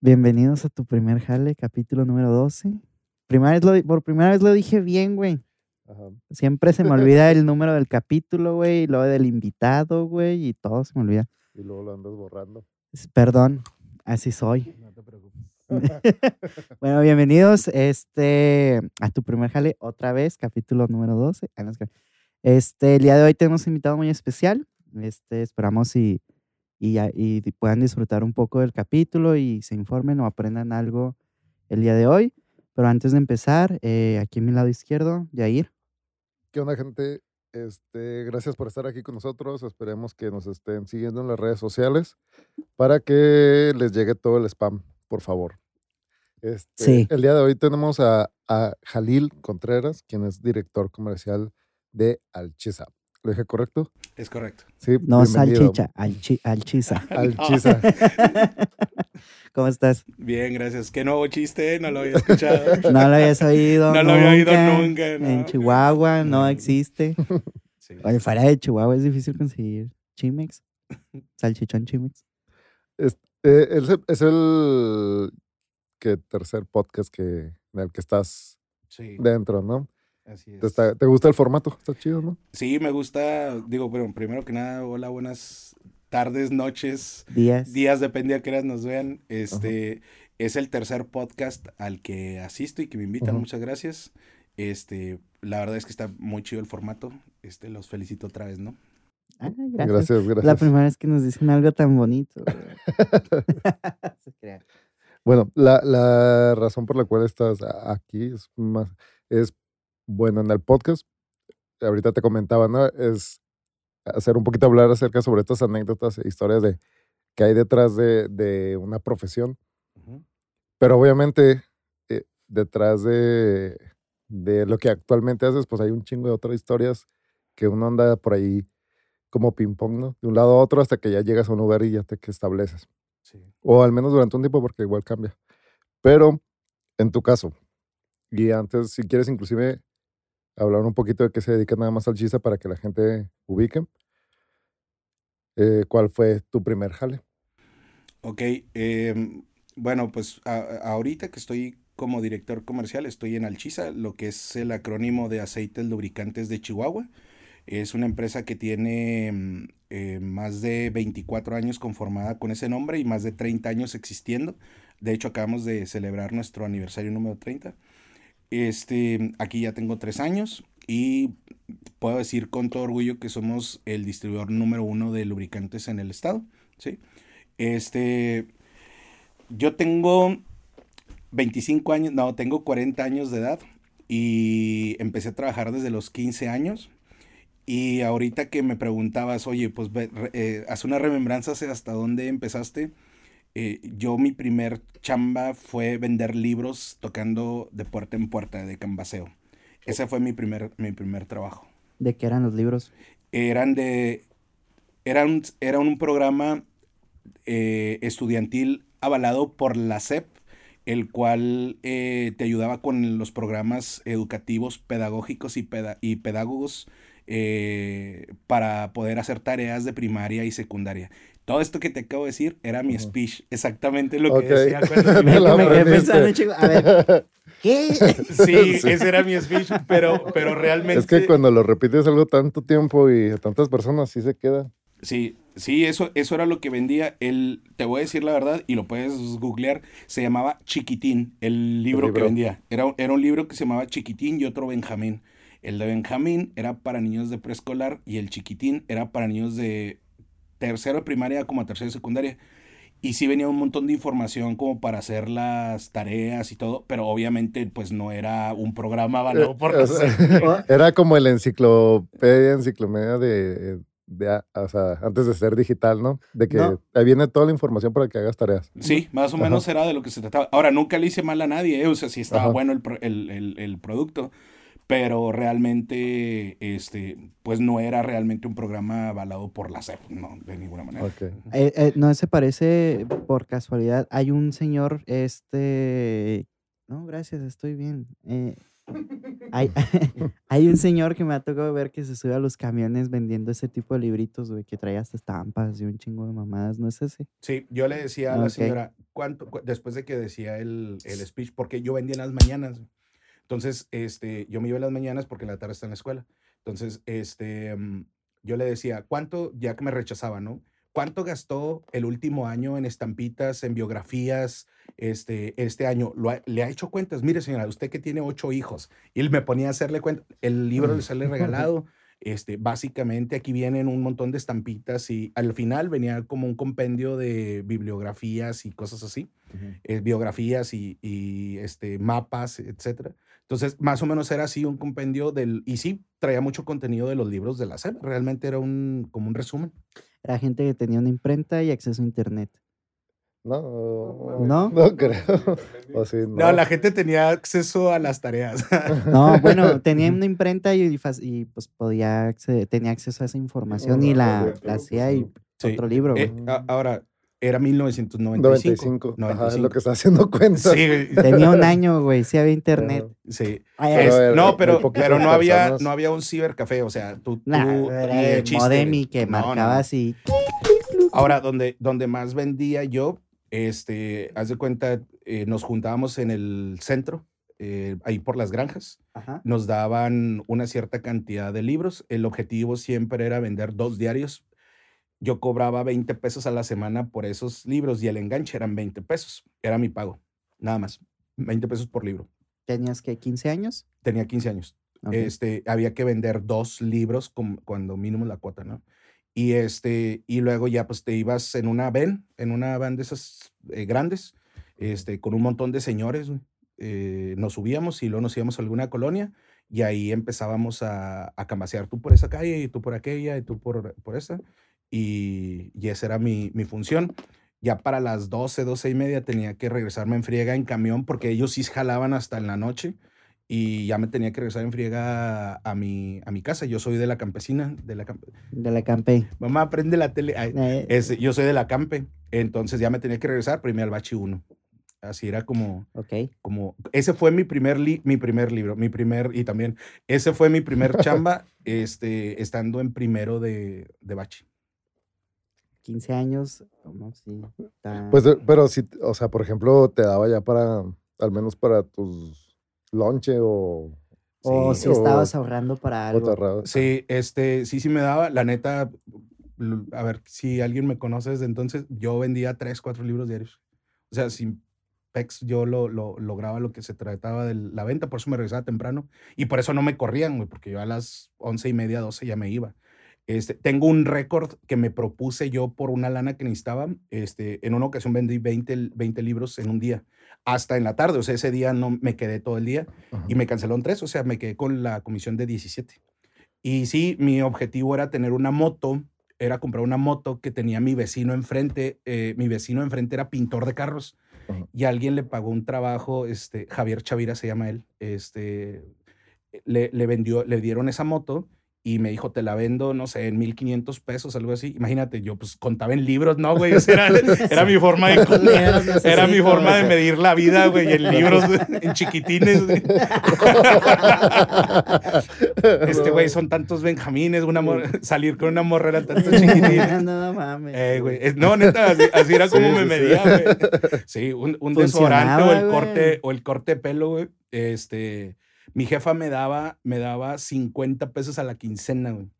Bienvenidos a tu primer jale, capítulo número 12. Primera vez lo- por primera vez lo dije bien, güey. Ajá. Siempre se me olvida el número del capítulo, güey, y luego del invitado, güey, y todo se me olvida. Y luego lo andas borrando. Perdón, así soy. No te preocupes. Bueno, bienvenidos este, a tu primer jale, otra vez, capítulo número 12. Ah, Este, el día de hoy tenemos un invitado muy especial. Este, esperamos y, y, y puedan disfrutar un poco del capítulo y se informen o aprendan algo el día de hoy. Pero antes de empezar, eh, aquí a mi lado izquierdo, Yair. ¿Qué onda, gente? Este, gracias por estar aquí con nosotros. Esperemos que nos estén siguiendo en las redes sociales para que les llegue todo el spam, por favor. Este, Sí. El día de hoy tenemos a, a Jalil Contreras, quien es director comercial de Alchiza. ¿Lo dije correcto? Es correcto. Sí. No salchicha, alchi, alchiza. Alchiza. ¿Cómo estás? Bien, gracias. Qué nuevo chiste, no lo había escuchado. No lo habías oído. No lo había oído nunca. En. Chihuahua no No. existe. Sí. Oye, fuera de Chihuahua es difícil conseguir Chimex. Salchichón Chimex. Es, eh, es el- es el que tercer podcast que, en el que estás Sí, dentro, ¿no? Así es. ¿Te, está- te gusta el formato? Está chido, ¿no? Sí, me gusta, digo, bueno, primero que nada, hola, buenas tardes, noches, Díaz. días, depende a qué horas nos vean. Este es el tercer podcast al que asisto y que me invitan, muchas gracias. Este, la verdad es que está muy chido el formato. Este, los felicito otra vez, ¿no? Ah, gracias. Gracias, gracias. La primera vez que nos dicen algo tan bonito. güey. Se crea. Bueno, la, la razón por la cual estás aquí es más, es, bueno, en el podcast, ahorita te comentaba, ¿no? Es hacer un poquito hablar acerca sobre estas anécdotas e historias de que hay detrás de, de una profesión, Ujú. pero obviamente eh, detrás de, de lo que actualmente haces, pues hay un chingo de otras historias que uno anda por ahí como ping-pong, ¿no? De un lado a otro hasta que ya llegas a un lugar y ya te que estableces. Sí. O al menos durante un tiempo, porque igual cambia. Pero en tu caso, y antes, si quieres inclusive hablar un poquito de qué se dedica nada más al chisa para que la gente ubique. eh, ¿Cuál fue tu primer jale? Ok, em, bueno, pues a- ahorita que estoy como director comercial, estoy en Alchiza, lo que es el acrónimo de aceites lubricantes de Chihuahua. Es una empresa que tiene em, eh, más de 24 años conformada con ese nombre y más de 30 años existiendo. De hecho, acabamos de celebrar nuestro aniversario número 30. Este, aquí ya tengo tres años y puedo decir con todo orgullo que somos el distribuidor número uno de lubricantes en el estado. ¿sí? Este, yo tengo 25 años, no, tengo 40 años de edad y empecé a trabajar desde los 15 años. Y ahorita que me preguntabas, oye, pues eh, haz una remembranza hasta dónde empezaste. Eh, yo mi primer chamba fue vender libros tocando de puerta en puerta, de cambaseo. Ese fue mi primer, mi primer trabajo ¿De qué eran los libros? eran de era un, era un programa eh, estudiantil avalado por la SEP, el cual eh, te ayudaba con los programas educativos, pedagógicos y, peda- y pedagogos eh, para poder hacer tareas de primaria y secundaria. Todo esto que te acabo de decir era mi speech, exactamente lo que decía. cuando- Me lo me quedé aprendiste. pensando, chico, a ver, ¿qué? Sí, Sí. ese era mi speech, pero, pero realmente... Es que cuando lo repites algo tanto tiempo y a tantas personas, sí se queda. Sí, sí, eso, eso era lo que vendía. El, te voy a decir la verdad, y lo puedes googlear, se llamaba Chiquitín, el libro, que libro. vendía. Era, era un libro que se llamaba Chiquitín y otro Benjamín. El de Benjamín era para niños de preescolar y el Chiquitín era para niños de tercero de primaria como a tercero de secundaria. Y sí venía un montón de información como para hacer las tareas y todo, pero obviamente pues no era un programa avalado por Eh, la o sea. Era como el enciclopedia, enciclomedia de, de o sea, antes de ser digital, ¿no? De que No. ahí viene toda la información para que hagas tareas. Sí, más o Ajá. menos era de lo que se trataba. Ahora, nunca le hice mal a nadie, ¿eh? o sea, sí estaba Ajá. bueno el, el, el- el producto, pero realmente, este, pues no era realmente un programa avalado por la SEP, no, de ninguna manera. Eh, eh, no se parece por casualidad. Hay un señor, este. No, gracias, estoy bien. Eh, Hay, hay un señor que me ha tocado ver que se sube a los camiones vendiendo ese tipo de libritos, güey, que trae hasta estampas y un chingo de mamadas, ¿no es ese? Sí, yo le decía a la señora, ¿cuánto? cu- Después de que decía el, el speech, porque yo vendía en las mañanas. Entonces, este, yo me iba en las mañanas porque en la tarde está en la escuela. Entonces, este, mm, yo le decía, ¿cuánto? Ya que me rechazaba, ¿no? ¿Cuánto gastó el último año en estampitas, en biografías, este, este año? Lo ha- le ha hecho cuentas. Mire, señora, usted que tiene ocho hijos. Y él me ponía a hacerle cuentas. El libro le sale regalado. Este, básicamente aquí vienen un montón de estampitas y al final venía como un compendio de bibliografías y cosas así, eh, biografías y, y, este, mapas, etcétera. Entonces, más o menos era así un compendio del, y sí, traía mucho contenido de los libros de la SEP, realmente era un, como un resumen. Era gente que tenía una imprenta y acceso a internet. No, ¿No? No creo. O sí, no. No, la gente tenía acceso a las tareas. No, bueno, tenía una imprenta y, y, pues podía acceder- tenía acceso a esa información y la, la hacía y Sí. otro libro, güey. Eh, ahora, era 1995. 95. Ajá, es lo que está haciendo cuenta. Sí. Tenía un año, güey, sí había internet. sí. Ay, Pero Es- era- no, pero, pero no había, no había un cibercafé, o sea, tú, Nah, tú era el modem y que No, marcaba no. así. Ahora, donde, donde más vendía yo, este, haz de cuenta, eh, nos juntábamos en el centro, eh, ahí por las granjas, Ajá. nos daban una cierta cantidad de libros. El objetivo siempre era vender dos diarios. Yo cobraba 20 pesos a la semana por esos libros y el enganche eran 20 pesos. Era mi pago, nada más. 20 pesos por libro. ¿Tenías que 15 años? Tenía 15 años. Este, había que vender dos libros com- cuando mínimo la cuota, ¿no? Y este, y luego ya pues te ibas en una van, en una van de esas eh, grandes, este, con un montón de señores. Eh, nos subíamos y luego nos íbamos a alguna colonia y ahí empezábamos a, a camasear tú por esa calle y tú por aquella y tú por, por esa. Y, y esa era mi, mi función. Ya para las 12, 12 y media tenía que regresarme en friega en camión porque ellos sí jalaban hasta en la noche y ya me tenía que regresar en friega a, a mi, a mi casa. Yo soy de la campesina, de la camp- De la Campey. Mamá, prende la tele. Ay, Eh, ese, yo soy de la campe, entonces ya me tenía que regresar, pero irme al bachi 1. Así era como, ok. como, ese fue mi primer, li- mi primer libro, mi primer, y también, ese fue mi primer chamba, este, estando en primero de, de bachi. 15 años. ¿cómo? Sí. Pues, pero sí, o sea, por ejemplo, te daba ya para, al menos para tus lonche o... o sí, si o- estabas ahorrando para algo. Sí, este, sí, sí me daba, la neta, a ver, si alguien me conoce desde entonces, yo vendía tres, cuatro libros diarios. O sea, sin PEX yo lo, lo lograba lo que se trataba de la venta, por eso me regresaba temprano. Y por eso no me corrían, güey, porque yo a las once y media, doce ya me iba. Este, tengo un récord que me propuse yo por una lana que necesitaba. Este, en una ocasión vendí 20, l- 20 libros en un día, hasta en la tarde. O sea, ese día no me quedé todo el día Ajá. y me cancelaron tres, o sea, me quedé con la comisión de 17. Y sí, mi objetivo era tener una moto, era comprar una moto que tenía mi vecino enfrente. eh, mi vecino enfrente era pintor de carros Ajá. y alguien le pagó un trabajo, este, Javier Chavira se llama él, este, le, le vendió, le dieron esa moto y me dijo, te la vendo, no sé, en 1500 pesos, algo así. Imagínate, yo pues contaba en libros, ¿no, güey? O sea, era, era mi forma de... ¿Cuántos libros Era mi forma de medir la vida, güey, en libros, en chiquitines. güey. Este güey son tantos benjamines, una mor- salir con una morra era tantos chiquitines. no mames. Eh, güey, No, neta, así, así era como Sí, me sí, medía, sí. güey. Sí, un, un desodorante o el güey. corte, o el corte de pelo, güey. Este, mi jefa me daba, me daba 50 pesos a la quincena, güey.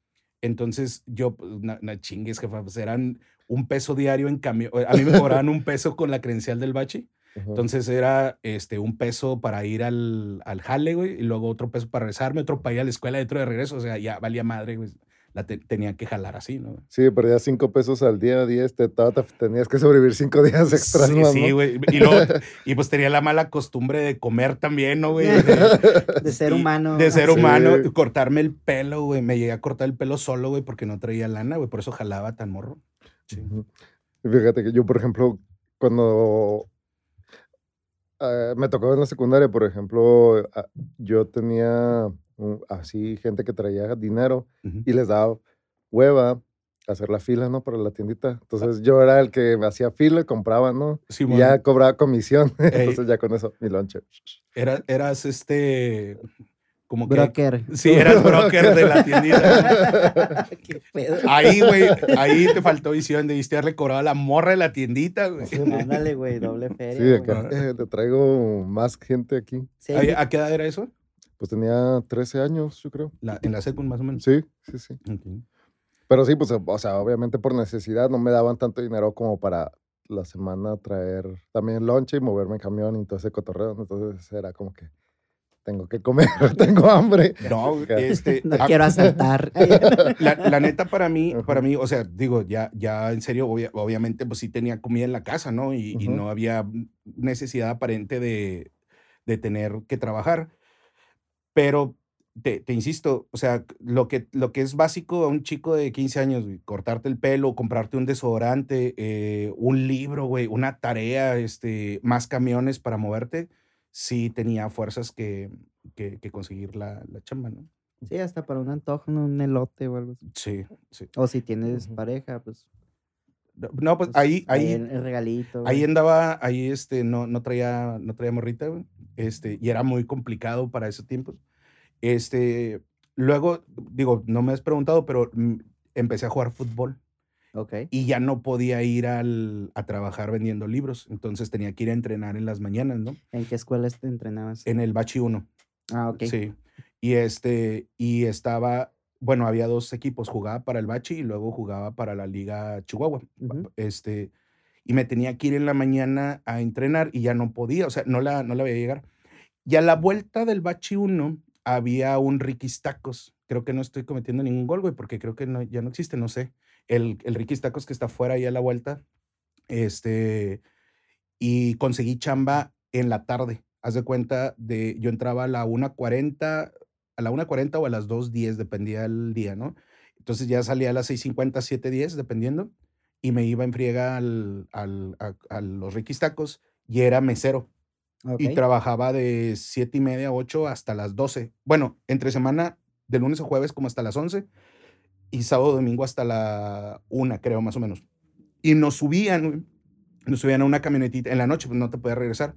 Entonces, yo, pues, na, na chingues, jefa, pues eran un peso diario en cambio. A mí me cobraban un peso con la credencial del bachi. Ajá. Entonces era este, un peso para ir al, al jale, güey, y luego otro peso para rezarme, otro para ir a la escuela, otro de regreso. O sea, ya valía madre, güey. La te- tenía que jalar así, ¿no? Sí, perdías cinco pesos al día, 10, te, te- te- tenías que sobrevivir cinco días extras Sí, más, sí, ¿no? güey. Y, luego- y pues tenía la mala costumbre de comer también, ¿no, güey? De, De ser y- humano. De ser Sí. humano, cortarme el pelo, güey. Me llegué a cortar el pelo solo, güey, porque no traía lana, güey. Por eso jalaba tan morro. Sí. Fíjate que yo, por ejemplo, cuando eh, me tocaba en la secundaria, por ejemplo, ah, yo tenía así gente que traía dinero y les daba hueva hacer la fila, ¿no? Para la tiendita. Entonces yo era el que me hacía fila, compraba, ¿no? Sí, Y ya cobraba comisión. Ey. Entonces ya con eso, mi lonche. Era, eras este. Como que. Broker. Sí, eras broker de la tiendita. Qué pedo. Ahí, güey, ahí te faltó visión. Debiste haberle cobrado a la morra de la tiendita, güey. Ándale, güey, doble feria. Sí, acá. eh, te traigo más gente aquí. Sí, ¿A, a qué edad era eso? Pues tenía 13 años, yo creo. La- en la secund, más o menos. Sí, sí, sí. Ok. Pero sí, pues, o sea, obviamente por necesidad no me daban tanto dinero como para la semana traer también lonche y moverme en camión y todo ese cotorreo. ¿no? Entonces era como que tengo que comer, tengo hambre. No, este. no a- quiero asaltar. La, la neta para mí, para mí, o sea, digo, ya, ya en serio, obvia- obviamente, pues sí tenía comida en la casa, ¿no? Y, y Ujú. no había necesidad aparente de, de tener que trabajar. Pero te, te insisto, o sea, lo que, lo que es básico a un chico de 15 años, güey, cortarte el pelo, comprarte un desodorante, eh, un libro, güey, una tarea, este, más camiones para moverte, sí tenía fuerzas que, que, que conseguir la, la chamba, ¿no? Sí, hasta para un antojo, un elote o algo así. Sí, sí. O si tienes Ujú. pareja, pues. No, pues pues, ahí, ahí, el, el regalito. Ahí güey. andaba, ahí este, no, no traía, no traía morrita, güey, Este, y era muy complicado para esos tiempos. Este, luego, digo, no me has preguntado, pero mm, empecé a jugar fútbol Ok. y ya no podía ir al, a trabajar vendiendo libros. Entonces tenía que ir a entrenar en las mañanas, ¿no? ¿En qué escuela te entrenabas? En el Bachi 1. Ah, ok. Sí. Y este, y estaba, bueno, había dos equipos, jugaba para el Bachi y luego jugaba para la Liga Chihuahua. Ujú. Este, y me tenía que ir en la mañana a entrenar y ya no podía, o sea, no la, no la veía llegar. Y a la vuelta del Bachi 1 había un Ricky's Tacos. Creo que no estoy cometiendo ningún gol, güey, porque creo que no, ya no existe, no sé. El, el Ricky's Tacos que está fuera ahí a la vuelta. Este, y conseguí chamba en la tarde. Haz de cuenta de, yo entraba a la 1.40, a la 1.40 o a las 2.10, dependía el día, ¿no? Entonces ya salía a las 6.50, 7.10, dependiendo, y me iba en friega al, al- a, a los Ricky's Tacos y era mesero. Y trabajaba de 7 y media, 8 hasta las 12. Bueno, entre semana, de lunes a jueves como hasta las 11 y sábado, domingo hasta la 1, creo, más o menos. Y nos subían, nos subían a una camionetita. En la noche, pues no te podías regresar.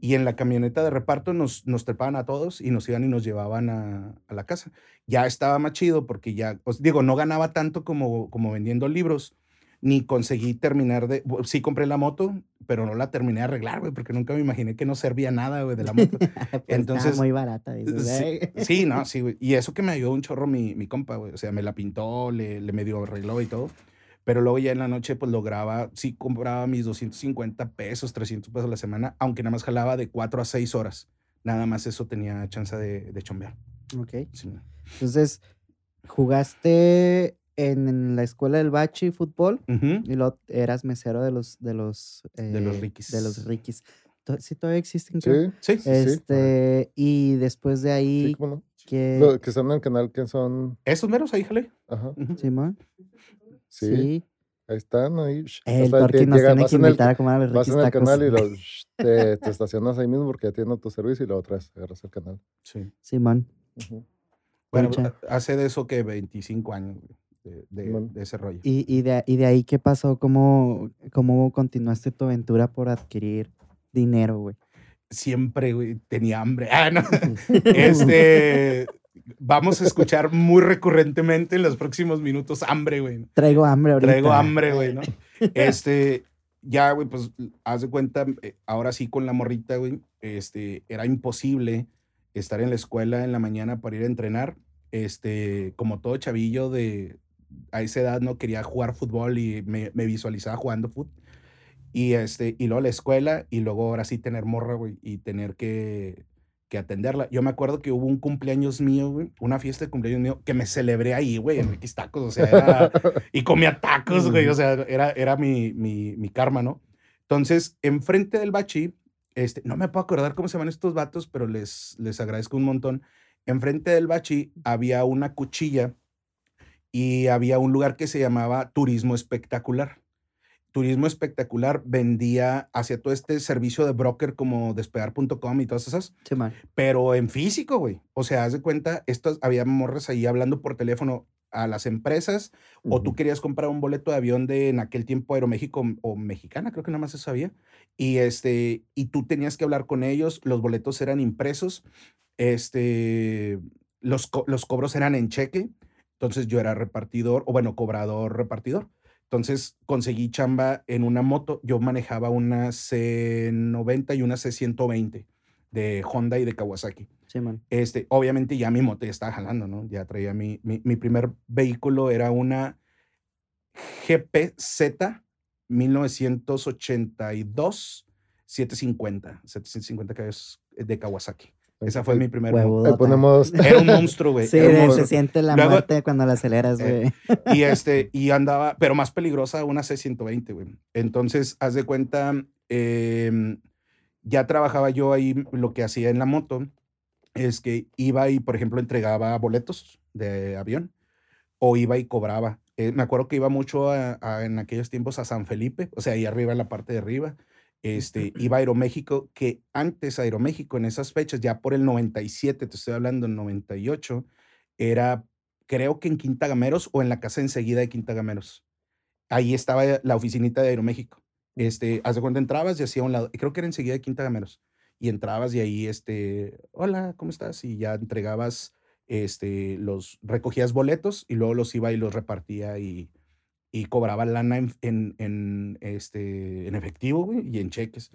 Y en la camioneta de reparto nos, nos trepaban a todos y nos iban y nos llevaban a, a la casa. Ya estaba más chido porque ya, os digo, no ganaba tanto como, como vendiendo libros, ni conseguí terminar de, sí compré la moto, pero no la terminé de arreglar, güey, porque nunca me imaginé que no servía nada, güey, de la moto. Pues entonces- muy barata. dices, Sí, sí, no, sí, güey. Y eso que me ayudó un chorro mi, mi compa, güey. O sea, me la pintó, le, le medio arregló y todo. Pero luego ya en la noche, pues lograba, sí compraba mis 250 pesos, 300 pesos a la semana, aunque nada más jalaba de 4 a 6 horas. Nada más eso tenía chance de, de chombear. Ok. Sí. Entonces, jugaste en la escuela del Bachi fútbol y luego eras mesero de los de los De los eh, Ricky's. De los Ricky's. To- Sí, todavía existen. creo. Sí, Sí. sí. Este, y después de sí, ahí, cómo no. que Lo que están en el canal que son. Esos meros ahí, jale. Ajá. Ujú. Simón, Sí, sí. ahí están. Ahí. El que nos llega- tiene que en el- invitar a comer a los Vas en el tacos. canal y los, te, te estacionas ahí mismo porque ya tienen tu servicio y lo traes, agarras el canal. Sí. Simón. Ujú. Bueno, Concha. hace de eso que 25 años, güey, de, de- Bueno. de ese rollo. Y, y, de, y de ahí, ¿qué pasó? ¿Cómo, ¿Cómo continuaste tu aventura por adquirir dinero, güey? Siempre, güey, tenía hambre. Ah, no. Este, vamos a escuchar muy recurrentemente en los próximos minutos hambre, güey. Traigo hambre ahorita. Traigo hambre, güey, ¿no? Este, ya, güey, pues, haz de cuenta, eh, ahora sí con la morrita, güey, este, era imposible estar en la escuela en la mañana para ir a entrenar. Este, como todo chavillo de, a esa edad no quería jugar fútbol y me, me visualizaba jugando fútbol. Y, este, y luego la escuela y luego ahora sí tener morra, güey, y tener que, que atenderla. Yo me acuerdo que hubo un cumpleaños mío, güey, una fiesta de cumpleaños mío, que me celebré ahí, güey, en Ricky's Tacos, o sea, era, y comía tacos, güey, o sea, era, era mi, mi, mi karma, ¿no? Entonces, enfrente del bachi, este, no me puedo acordar cómo se llaman estos vatos, pero les, les agradezco un montón. Enfrente del bachi había una cuchilla y había un lugar que se llamaba Turismo Espectacular. Turismo Espectacular vendía hacia todo este servicio de broker como despegar.com y todas esas, Simón. pero en físico, güey. O sea, haz de cuenta, estos, había morras ahí hablando por teléfono. a las empresas o tú querías comprar un boleto de avión de en aquel tiempo Aeroméxico o Mexicana, creo que nada más eso había. Y este, y tú tenías que hablar con ellos, los boletos eran impresos, este, los, co- los cobros eran en cheque, entonces yo era repartidor, o bueno, cobrador, repartidor. Entonces conseguí chamba en una moto, yo manejaba una C90 y una C120 de Honda y de Kawasaki. Sí, man. Este, obviamente ya mi moto ya estaba jalando, ¿no? Ya traía mi, mi, mi primer vehículo, era una GPZ 1982 750, 750 caballos de Kawasaki. Esa fue mi primer moto. Huevudota. Ahí ponemos. Era un monstruo, güey. Sí, monstruo. se siente la Luego- muerte cuando la aceleras, Eh, güey. Y este, y andaba, pero más peligrosa una C120, güey. Entonces, haz de cuenta, em, ya trabajaba yo ahí, lo que hacía en la moto es que iba y, por ejemplo, entregaba boletos de avión o iba y cobraba. Eh, me acuerdo que iba mucho a- a- en aquellos tiempos a San Felipe, o sea, ahí arriba en la parte de arriba. Este, iba a Aeroméxico, que antes Aeroméxico en esas fechas, ya por el 97, te estoy hablando, 98, era, creo que en Quinta Gameros o en la casa enseguida de Quinta Gameros. Ahí estaba la oficinita de Aeroméxico. Este, haz de cuenta, entrabas y hacía un lado, creo que era enseguida de Quinta Gameros. Y entrabas y ahí, este, hola, ¿cómo estás? Y ya entregabas, este, los, recogías boletos y luego los iba y los repartía y, y cobraba lana en, en, en, este, en efectivo, güey, y en cheques.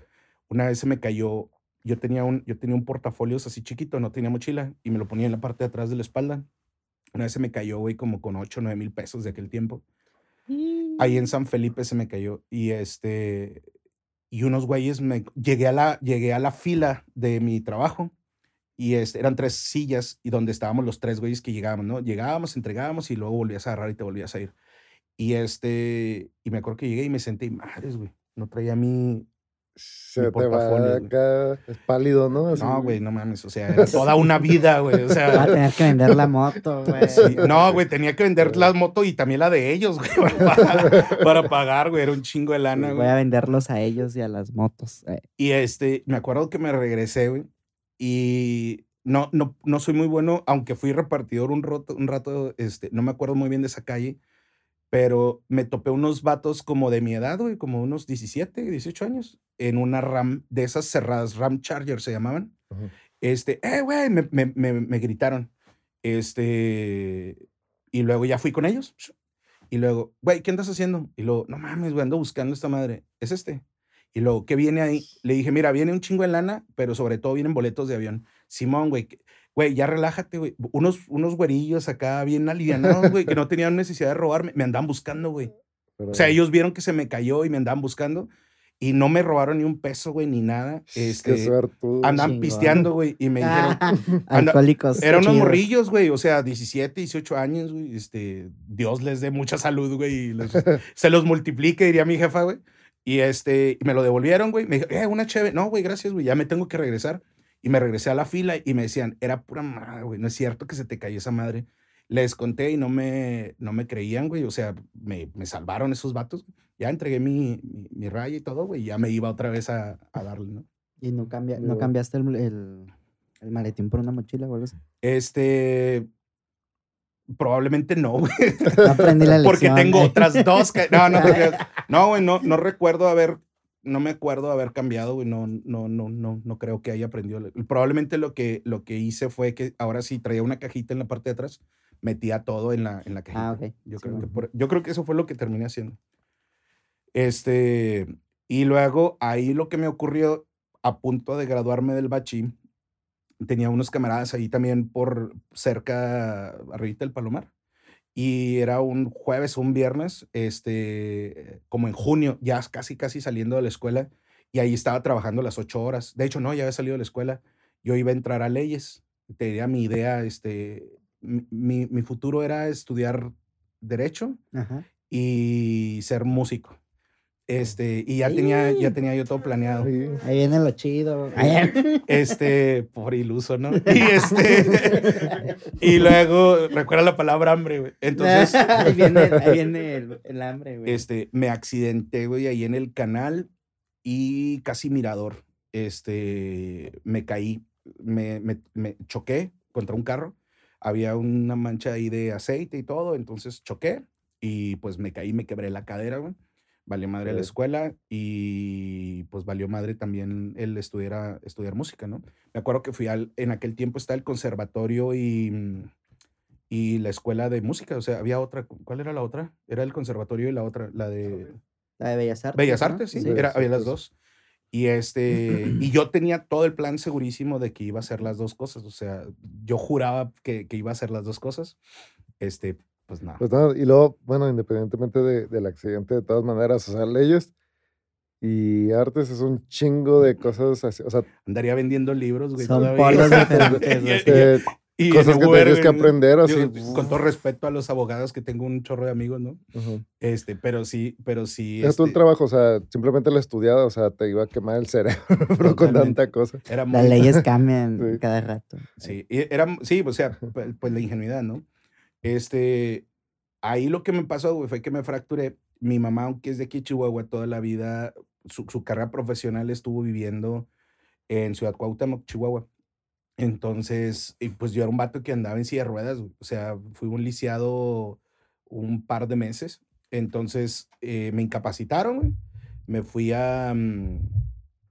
Una vez se me cayó, yo tenía un, yo tenía un portafolios así chiquito, no tenía mochila, y me lo ponía en la parte de atrás de la espalda. Una vez se me cayó, güey, como con 8 o 9 mil pesos de aquel tiempo. Ahí en San Felipe se me cayó. Y este, y unos güeyes me, llegué a la, llegué a la fila de mi trabajo. Y este, eran tres sillas y donde estábamos los tres güeyes que llegábamos, ¿no? Llegábamos, entregábamos y luego volvías a agarrar y te volvías a ir. Y este, y me acuerdo que llegué y me senté y madres, güey. No traía mi. Se te portafolio, va güey. acá. Es pálido, ¿no? Así, No, güey, no mames. O sea, era toda una vida, güey. O Va a sea. tener que vender la moto, güey. sí, no, güey, tenía que vender la moto y también la de ellos, güey, para pagar, para pagar, güey. Era un chingo de lana, Voy güey. a venderlos a ellos y a las motos. eh. Y este, me acuerdo que me regresé, güey. Y no, no, no soy muy bueno, aunque fui repartidor un rato, un rato, este, no me acuerdo muy bien de esa calle, pero me topé unos vatos como de mi edad, güey, como unos 17, 18 años, en una RAM de esas cerradas, RAM Charger se llamaban. Ujú. Este, eh, güey, me, me, me, me gritaron. Este, y luego ya fui con ellos. Y luego, güey, ¿qué andas haciendo? Y luego, no mames, güey, ando buscando esta madre. ¿Es este? Y luego, ¿qué viene ahí? Le dije, mira, viene un chingo de lana, pero sobre todo vienen boletos de avión. Simón, güey, güey, ya relájate, güey. Unos, unos güerillos acá bien alivianados, güey, que no tenían necesidad de robarme. Me andaban buscando, güey. Pero- O sea, ellos vieron que se me cayó y me andaban buscando. Y no me robaron ni un peso, güey, ni nada. Qué Este, suertudo. andaban Chingón. pisteando, güey, y me dijeron, Ah, anda- alcohólicos. eran unos chidos. morrillos, güey, o sea, 17, 18 años, güey. Este, Dios les dé mucha salud, güey, y les- se los multiplique, diría mi jefa, güey. Y este, y me lo devolvieron, güey. Me dijo, eh, una chévere. No, güey, gracias, güey, ya me tengo que regresar. Y me regresé a la fila y me decían, era pura madre, güey, no es cierto que se te cayó esa madre. Les conté y no me, no me creían, güey, o sea, me, me salvaron esos vatos. Ya entregué mi, mi, mi raya y todo, güey, y ya me iba otra vez a, a darle, ¿no? Y no, cambia, no cambiaste el, el, el maletín por una mochila o algo así. Este, probablemente no, güey. No aprendí la lección. Porque tengo eh. otras dos. que- no, no. No, güey, no, no recuerdo haber, no me acuerdo haber cambiado, güey. No, no, no, no, no creo que haya aprendido. le- Probablemente lo que, lo que hice fue que ahora sí traía una cajita en la parte de atrás, metía todo en la, en la cajita. Ah, ok. Yo Sí, creo, que por- yo creo que eso fue lo que terminé haciendo. Este, y luego ahí lo que me ocurrió a punto de graduarme del bachi, tenía unos camaradas ahí también por cerca, arribita del Palomar. Y era un jueves un viernes, este, como en junio, ya casi, casi saliendo de la escuela. Y ahí estaba trabajando las ocho horas. De hecho, no, ya había salido de la escuela. Yo iba a entrar a leyes. Te diría mi idea, este, mi, mi- mi futuro era estudiar derecho Ajá. y ser músico. Este, y ya tenía, ya tenía yo todo planeado. Sí. Ahí viene lo chido. Este, por iluso, ¿no? Y este, y luego, recuerda la palabra hambre, güey. Entonces, ahí viene, ahí viene el, el hambre, güey. este, me accidenté, güey, ahí en el canal y casi mirador. Este, me caí, me, me, me choqué contra un carro. había una mancha ahí de aceite y todo, entonces choqué y pues me caí, me quebré la cadera, güey. Valió madre la escuela y pues valió madre también el estudiar, estudiar música, ¿no? Me acuerdo que fui al, en aquel tiempo está el conservatorio y, mm, y la escuela de música, o sea, había otra, ¿cuál era la otra? Era el conservatorio y la otra, la de La de Bellas Artes. Bellas ¿no? Artes, sí, Sí. era, había las dos. Y este, y yo tenía todo el plan segurísimo de que iba a hacer las dos cosas, o sea, yo juraba que, que iba a hacer las dos cosas, este, pues nada. Pues nada, y luego, bueno, independientemente de- del accidente, de todas maneras, o sea, leyes y artes es un chingo de cosas así, o sea, Andaría vendiendo libros, güey. Son diferentes, Y- en cosas que tienes que aprender así. digo, con todo respeto a los abogados que tengo un chorro de amigos, ¿no? ujú. Este, pero sí, pero sí. El este, trabajo, o sea, simplemente la estudiada, o sea, te iba a quemar el cerebro con tanta cosa. Era Las muy- leyes cambian Sí. cada rato. Sí, y era, sí, o sea, pu- pues la ingenuidad, ¿no? Este, ahí lo que me pasó, güey, fue que me fracturé. Mi mamá, aunque es de aquí, Chihuahua, toda la vida, su, su carrera profesional estuvo viviendo en Ciudad Cuauhtémoc, Chihuahua. Entonces, y pues yo era un vato que andaba en silla de ruedas, güey. o sea, fui un lisiado un par de meses. Entonces, eh, me incapacitaron, güey. Me fui a... mm,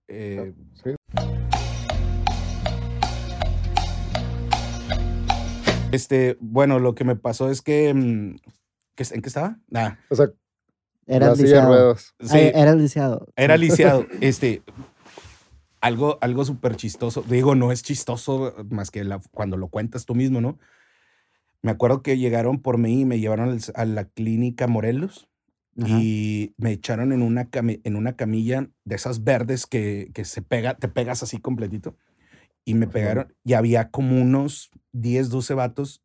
eh, Sí. Este, bueno, lo que me pasó es que. mm, ¿qué- ¿En qué estaba? Nada. O sea, de lisiado. Sí, Ay, eras lisiado. era lisiado. Este. Algo, algo súper chistoso. Digo, no es chistoso más que la- cuando lo cuentas tú mismo, ¿no? Me acuerdo que llegaron por mí y me llevaron a la clínica Morelos Ajá. y me echaron en una, cami- en una camilla de esas verdes que, que se pega, te pegas así completito. Y me Ajá. pegaron, y había como unos 10, 12 vatos,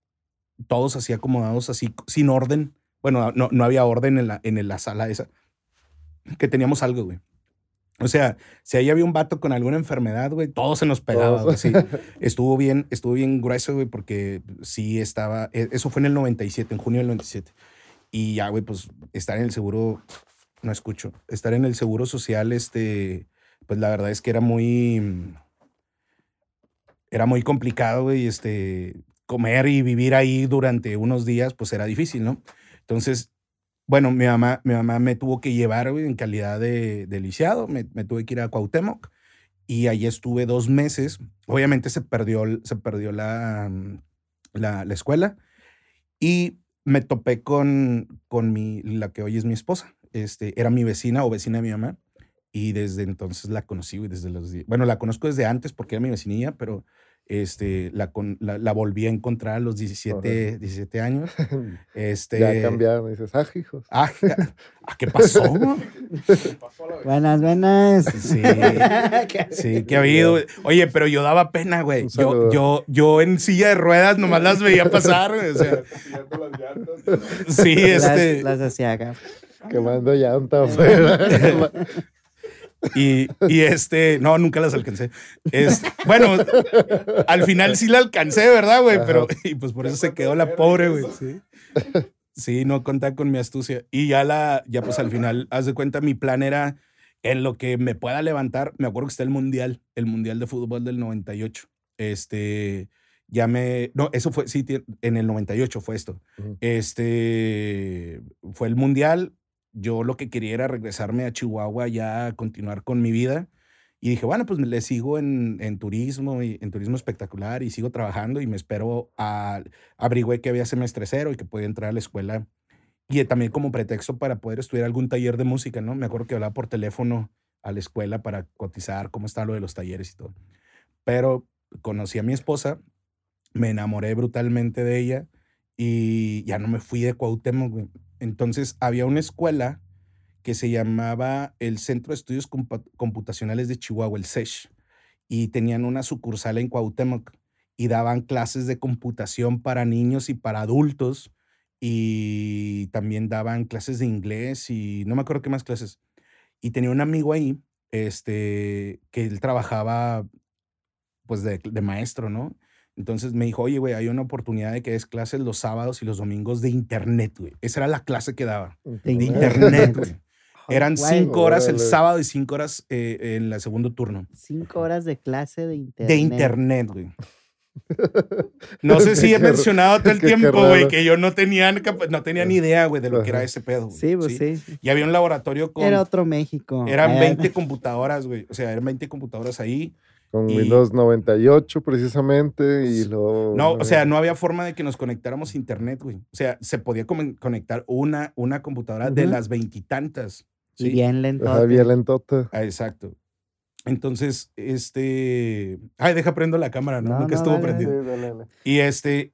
todos así acomodados, así sin orden. Bueno, no, no había orden en la, en la sala esa, que teníamos algo, güey. O sea, si ahí había un vato con alguna enfermedad, güey, todo se nos pegaba, güey, sí. Estuvo bien, estuvo bien grueso, güey, porque sí estaba, e- eso fue en el 97, en junio del 97. Y ya, güey, pues estar en el seguro, no escucho, estar en el seguro social, este, pues la verdad es que era muy, era muy complicado, güey, este, comer y vivir ahí durante unos días, pues era difícil, ¿no? Entonces, bueno, mi mamá, mi mamá me tuvo que llevar, güey, en calidad de, de lisiado, me, me tuve que ir a Cuauhtémoc y ahí estuve dos meses. Obviamente se perdió, se perdió la, mm, la, la escuela y me topé con, con mi, la que hoy es mi esposa. Este, era mi vecina o vecina de mi mamá y desde entonces la conocí, güey, desde los, bueno, la conozco desde antes porque era mi vecinilla, pero este, la, con- la, la volví a encontrar a los 17, Órale. 17 años. Este, ya cambiaron. Dices, ah, hijos. Ah, ah, ¿qué pasó? Buenas, buenas. Sí, sí, que ha habido. Oye, pero yo daba pena, güey. Yo, yo, yo en silla de ruedas nomás las veía pasar. O sea, sí, este. Las, las hacía acá. Quemando llanta afuera. Y, y este, no, nunca las alcancé. Es, bueno, al final sí la alcancé, ¿verdad, güey? Pero, y pues por eso se quedó la pobre, güey. Sí. Sí, no contaba con mi astucia. Y ya la, ya pues al final, haz de cuenta, mi plan era en lo que me pueda levantar. Me acuerdo que está el Mundial, el Mundial de Fútbol del 98. Este, ya me, no, eso fue, sí, en el 98 fue esto. Este, fue el Mundial. Yo lo que quería era regresarme a Chihuahua ya a continuar con mi vida. Y dije, bueno, pues le sigo en, en turismo, y, en turismo espectacular y sigo trabajando y me espero a, averigüé que había semestre cero y que podía entrar a la escuela. Y también como pretexto para poder estudiar algún taller de música, ¿no? Me acuerdo que hablaba por teléfono a la escuela para cotizar cómo está lo de los talleres y todo. Pero conocí a mi esposa, me enamoré brutalmente de ella y ya no me fui de Cuauhtémoc. Entonces había una escuela que se llamaba el Centro de Estudios Computacionales de Chihuahua, el CESH, y tenían una sucursal en Cuauhtémoc y daban clases de computación para niños y para adultos y también daban clases de inglés y no me acuerdo qué más clases. Y tenía un amigo ahí, este, que él trabajaba pues de maestro, ¿no? Entonces me dijo, oye, güey, hay una oportunidad de que des clases los sábados y los domingos de internet, güey. Esa era la clase que daba, de internet, güey. Eran cinco horas el sábado y cinco horas eh, en el segundo turno. Cinco horas de clase de internet. De internet, güey. No sé si he mencionado todo el tiempo, güey, que yo no tenía, capa- no tenía ni idea, güey, de lo que era ese pedo. güey, Sí, pues sí. Y había un laboratorio con... Era otro México. Eran Eh, 20 computadoras, güey. O sea, eran 20 computadoras ahí. Con Y- Windows 98 precisamente y luego... No, o sea, no había forma de que nos conectáramos a internet, güey. O sea, se podía conectar una, una computadora de las veintitantas. ¿sí? bien lento. Ajá, bien lentota. Ah, exacto. Entonces, este... Ay, deja prendo la cámara, ¿no? No, Nunca no, estuvo dale, prendido. Y este,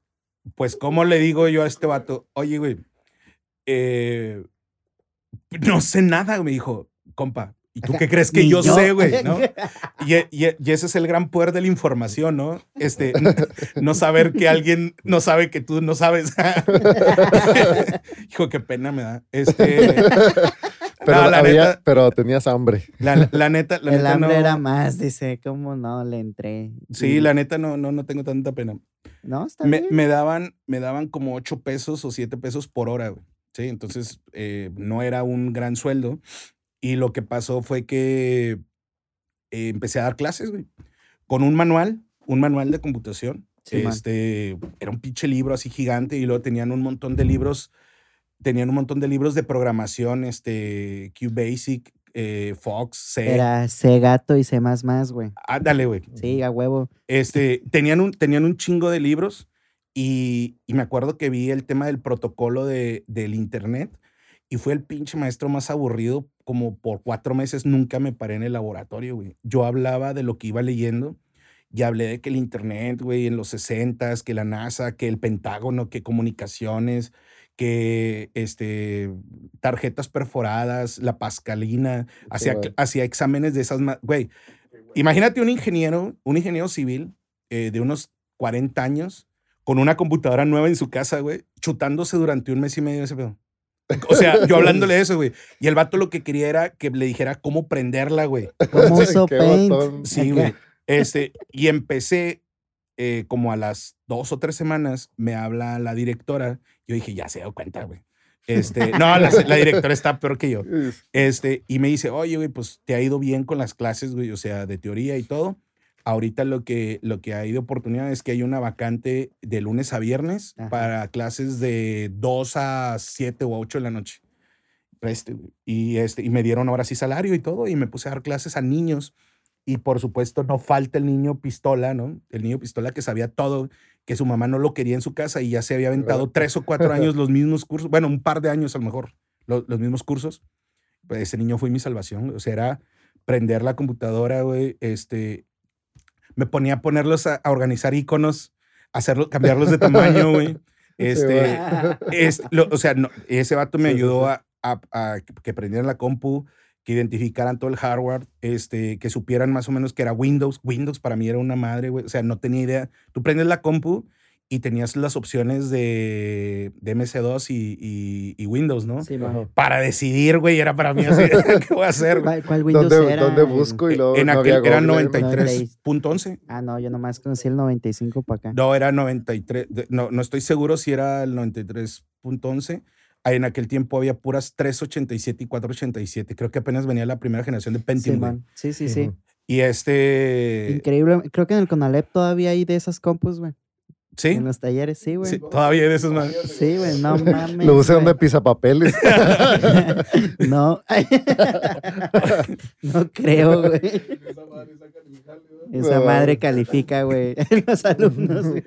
pues, ¿cómo le digo yo a este vato? Oye, güey, eh, no sé nada, me dijo, compa. ¿Y tú qué crees que yo, sé, güey? ¿no? Y, e- y e- y ese es el gran poder de la información, ¿no? Este, no saber que alguien no sabe que tú no sabes. Hijo, qué pena me da. Este, Pero, No, la había- neta- pero tenías hambre. la, la neta, la El neta hambre no. era más, dice, ¿cómo no? Le entré. Sí, Y- la neta no, no, no tengo tanta pena. No, está Me, bien. me daban, me daban como 8 pesos o 7 pesos por hora, güey. Sí, entonces eh, no era un gran sueldo. Y lo que pasó fue que eh, empecé a dar clases, güey. Con un manual, un manual de computación. Sí, man. este, era un pinche libro así gigante y luego tenían un montón de libros, tenían un montón de libros de programación, este, QBasic, eh, Fox, C. Era C gato y C más más, güey. Ándale, güey. Sí, a huevo. Este, tenían un, tenían un chingo de libros y, y me acuerdo que vi el tema del protocolo de, del internet y fue el pinche maestro más aburrido. Como por cuatro meses nunca me paré en el laboratorio, güey. Yo hablaba de lo que iba leyendo y hablé de que el internet, güey, en los 60 que la NASA, que el Pentágono, que comunicaciones, que este, tarjetas perforadas, la pascalina, hacía, hacía exámenes de esas, güey. Imagínate un ingeniero, un ingeniero civil eh, de unos 40 años con una computadora nueva en su casa, güey, chutándose durante un mes y medio ese pedo. O sea, yo hablándole de eso, güey. Y el vato lo que quería era que le dijera cómo prenderla, güey. ¿Cómo qué Paint? Sí, güey. Este, y empecé eh, como a las dos o tres semanas, me habla la directora. Yo dije, ya se dio cuenta, güey. Este, no, la, la directora está peor que yo. Es- Este, y me dice, oye, güey, pues te ha ido bien con las clases, güey, o sea, de teoría y todo. Ahorita lo que, lo que hay de oportunidad es que hay una vacante de lunes a viernes Ajá. para clases de 2 a 7 o 8 de la noche. Este, y, este, y me dieron ahora sí salario y todo, y me puse a dar clases a niños. Y por supuesto, no falta el niño pistola, ¿no? El niño pistola que sabía todo, que su mamá no lo quería en su casa y ya se había aventado Claro. tres o cuatro años los mismos cursos, bueno, un par de años a lo mejor, lo- los mismos cursos pues ese niño fue mi salvación. O sea, era prender la computadora, güey. Este, me ponía a ponerlos a, a organizar iconos, hacerlo, cambiarlos de tamaño, güey. Este, es, lo- o sea, no, ese vato me Sí, sí, ayudó sí. a, a- a que prendieran la compu, que identificaran todo el hardware, este, que supieran más o menos que era Windows. Windows para mí era una madre, güey. O sea, no tenía idea. Tú prendes la compu y tenías las opciones de, de MS2 y, y- y Windows, ¿no? Sí, man. Para decidir, güey, era para mí así, ¿qué voy a hacer? güey? ¿Cuál, cuál Windows ¿Dónde, era? dónde busco? Y luego en no aquel había era Google, 93.11. Ah, no, yo nomás conocí el 95 para acá. No, era 93. de- No, no estoy seguro si era el 93.11. Ah, En aquel tiempo había puras 387 y 487. Creo que apenas venía la primera generación de Sí, Pentium. güey. man. sí, sí, sí. Y este. Increíble. Creo que en el Conalep todavía hay de esas compus, güey. Sí, En los talleres, sí, güey. sí, todavía de esos más. Sí, güey, no mames. Lo usan de pisapapeles. no. no creo, güey. Esa madre mames. califica, güey. Los alumnos, güey.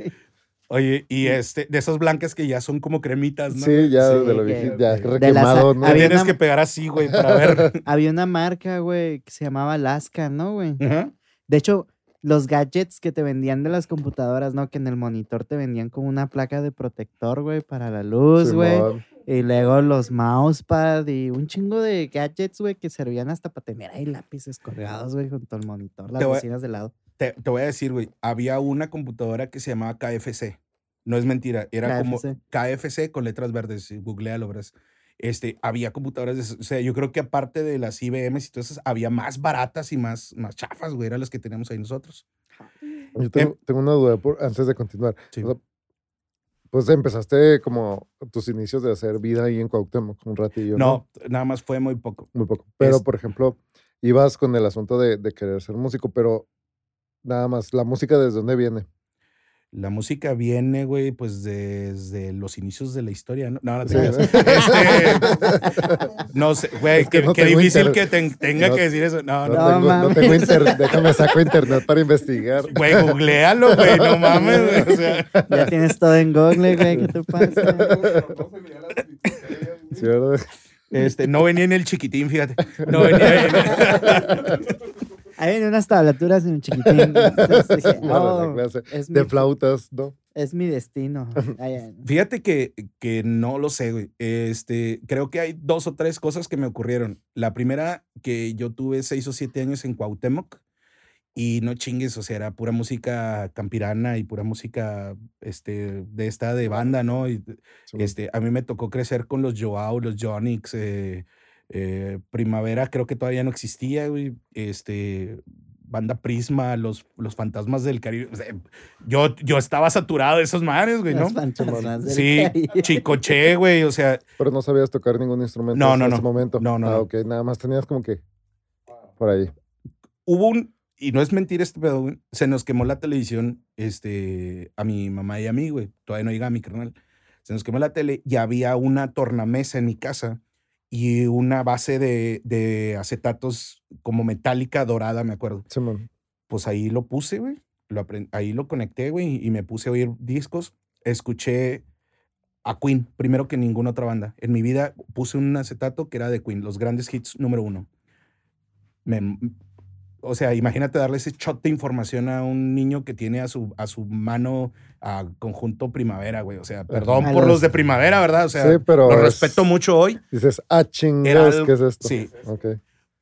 Oye, y este, de esas blancas que ya son como cremitas, ¿no? Sí, ya Sí, de lo que- viejito, ya de las- requemado, ¿no? Tienes una- que pegar así, güey, para ver. Había una marca, güey, que se llamaba Alaska, ¿no, güey? De hecho, los gadgets que te vendían de las computadoras, ¿no? Que en el monitor te vendían como una placa de protector, güey, para la luz, güey. Y luego los mousepad y un chingo de gadgets, güey, que servían hasta para tener ahí lápices colgados, güey, junto al monitor, las voy- bocinas de lado. Te, te voy a decir, güey, había una computadora que se llamaba KFC. No es mentira, era como KFC. Con letras verdes, googlealo, verás. Este, había computadoras, de o sea, yo creo que aparte de las IBM y todas esas, había más baratas y más, más chafas, güey, eran las que teníamos ahí nosotros. Yo tengo, tengo una duda por- antes de continuar. Sí. O sea, pues empezaste como tus inicios de hacer vida ahí en Cuauhtémoc un ratillo, ¿no? No, nada más fue muy poco. Muy poco. Pero, Es- por ejemplo, ibas con el asunto de, de querer ser músico, pero nada más, ¿la música desde dónde viene? La música viene, güey, pues desde los inicios de la historia, ¿no? No, no te Sí. Este, no sé, güey, Es que qué, no qué tengo difícil inter- que ten- tenga No- que decir eso. No, No, no. No tengo, no mames. tengo internet. Déjame saco internet para investigar. Güey, googlealo, güey, no mames, güey. O sea, Ya tienes todo en Google, güey. ¿Qué te pasa? Sí, ¿verdad? este, no venía en el chiquitín, fíjate. No venía en Ahí vienen unas tablaturas en un chiquitín. Entonces dije, la oh, clase es, De mi, flautas, ¿no? es mi destino. Fíjate que, que no lo sé, güey. Este, creo que hay dos o tres cosas que me ocurrieron. La primera, que yo tuve seis o siete años en Cuauhtémoc y no chingues, o sea, era pura música campirana y pura música, este, de esta de banda, ¿no? Y, Sí, este, a mí me tocó crecer con los Joao, los Jonix, eh, eh, Primavera creo que todavía no existía, güey. Este, Banda Prisma, los, los Fantasmas del Caribe. o sea, yo, yo estaba saturado de esos mares, güey, ¿no? Los fantasmas del Sí, Caribe. Chicoche, güey, o sea, Pero no sabías tocar ningún instrumento No, en no, ese momento. No, no, Ah, no. ok. Nada más tenías como que por ahí. hubo un, y no es mentira este pedo, güey, se nos quemó la televisión, este, a mi mamá y a mí, güey, todavía no llega a mi carnal, se nos quemó la tele y había una tornamesa en mi casa y una base de, de acetatos como metálica dorada, me acuerdo. Simón. Pues ahí lo puse, güey, lo ahí lo conecté, güey, y me puse a oír discos, escuché a Queen, primero que ninguna otra banda. En mi vida puse un acetato que era de Queen, los grandes hits número uno. Me- o sea, imagínate darle ese shot de información a un niño que tiene a su, a su mano a conjunto primavera, güey. O sea, perdón A por los los- de primavera, ¿verdad? O sea, sí, pero. los es- respeto mucho hoy. Dices, ah, chingados, ¿qué es esto? Sí, Ok.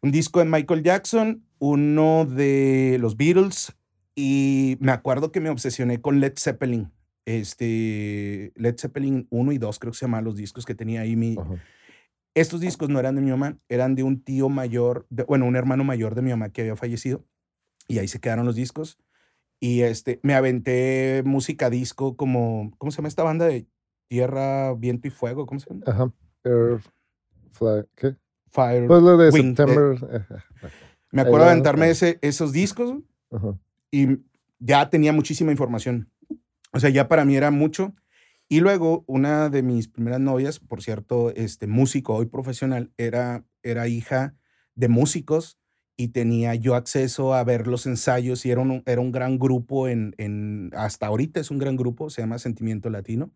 un disco de Michael Jackson, uno de los Beatles y me acuerdo que me obsesioné con Led Zeppelin. Este, Led Zeppelin 1 y 2 creo que se llaman los discos que tenía ahí mi... Ajá. Estos discos no eran de mi mamá, eran de un tío mayor, de- bueno, un hermano mayor de mi mamá que había fallecido y ahí se quedaron los discos. Y este, me aventé música disco como, ¿cómo se llama esta banda de Tierra, Viento y Fuego? ¿Cómo se llama? Ajá. Air Fly. ¿Qué? Fire. Pues lo de Wing, de- September. eh, me acuerdo de aventarme ese, esos discos. Ajá. y ya tenía muchísima información. O sea, ya para mí era mucho. Y luego una de mis primeras novias, por cierto, este músico hoy profesional, era, era hija de músicos y tenía yo acceso a ver los ensayos y era un, era un gran grupo en, en, hasta ahorita es un gran grupo, se llama Sentimiento Latino.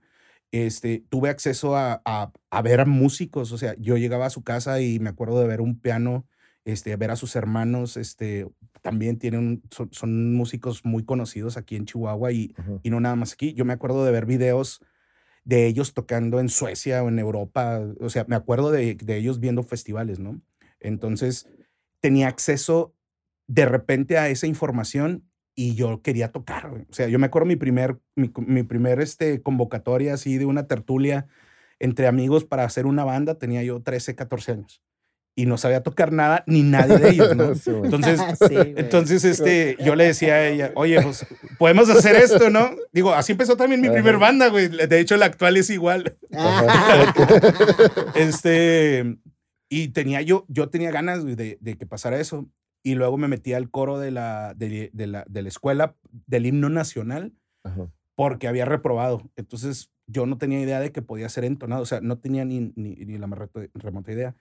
Este, tuve acceso a, a, a ver a músicos, o sea, yo llegaba a su casa y me acuerdo de ver un piano, este, ver a sus hermanos, este, también tienen, son, son músicos muy conocidos aquí en Chihuahua y, y no nada más aquí. Yo me acuerdo de ver videos de ellos tocando en Suecia o en Europa, o sea, me acuerdo de, de ellos viendo festivales, ¿no? Entonces, tenía acceso de repente a esa información y yo quería tocar. O sea, yo me acuerdo mi primer, mi, mi primer este, convocatoria así de una tertulia entre amigos para hacer una banda, tenía yo 13, 14 años. Y no sabía tocar nada, ni nadie de ellos, ¿no? Sí. Entonces, Sí, entonces, este, yo le decía a ella, oye, pues, podemos hacer esto, ¿no? Digo, así empezó también mi primer Ajá. banda, güey. De hecho, la actual es igual. Este, y tenía yo, yo tenía ganas güey, de, de que pasara eso. Y luego me metí al coro de la, de, de la, de la escuela del himno nacional Ajá. porque había reprobado. Entonces, yo no tenía idea de que podía ser entonado. O sea, no tenía ni, ni, ni la más remota idea.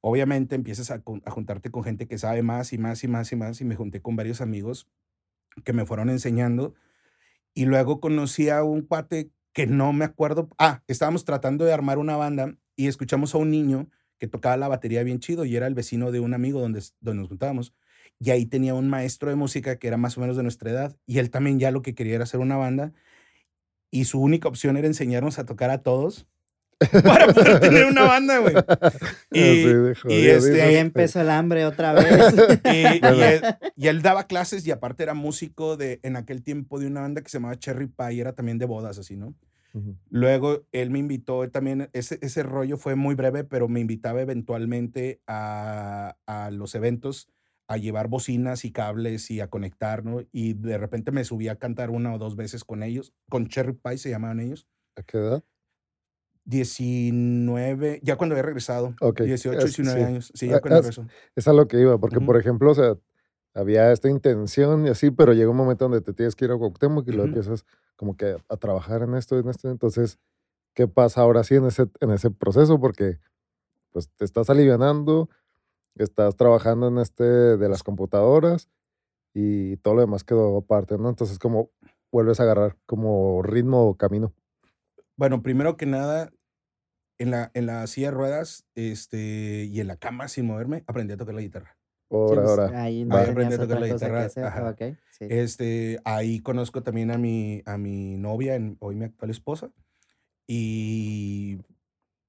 Obviamente empiezas a, juntarte con gente que sabe más y más y más y más. Y me junté con varios amigos que me fueron enseñando. Y luego conocí a un cuate que no me acuerdo. Ah, estábamos tratando de armar una banda y escuchamos a un niño que tocaba la batería bien chido y era el vecino de un amigo donde, donde nos juntábamos. Y ahí tenía un maestro de música que era más o menos de nuestra edad y él también ya lo que quería era hacer una banda y su única opción era enseñarnos a tocar a todos para poder tener una banda, güey. Y, jodido, este, ahí pues, empezó el hambre otra vez. y, y él, y él daba clases y aparte era músico de en aquel tiempo de una banda que se llamaba Cherry Pie y era también de bodas, así, ¿no? Luego él me invitó él también, ese, ese rollo fue muy breve, pero me invitaba eventualmente a, a los eventos a llevar bocinas y cables y a conectar, ¿no? Y de repente me subí a cantar una o dos veces con ellos, con Cherry Pie se llamaban ellos. ¿A qué edad? 19, ya cuando había regresado. Ok, 18, es- 19 sí. años. Sí, ya cuando es- regresó. Es a lo que iba, porque, Ujú. por ejemplo, o sea, había esta intención y así, pero llega un momento donde te tienes que ir a Cuauhtémoc y luego Ujú. empiezas como que a trabajar en esto, en esto. Entonces, ¿qué pasa ahora sí en ese, en ese proceso? Porque pues te estás alivianando, estás trabajando en este de las computadoras y todo lo demás quedó aparte, ¿no? Entonces, como vuelves a agarrar como ritmo o camino. Bueno, primero que nada, en la, en la silla de ruedas este, y en la cama sin moverme, aprendí a tocar la guitarra. Ahora, ahora. Ahí no. Ahí aprendí a tocar la guitarra, hacer. ajá. Ok, sí. Este, ahí conozco también a mi, a mi novia, en- hoy mi actual esposa, y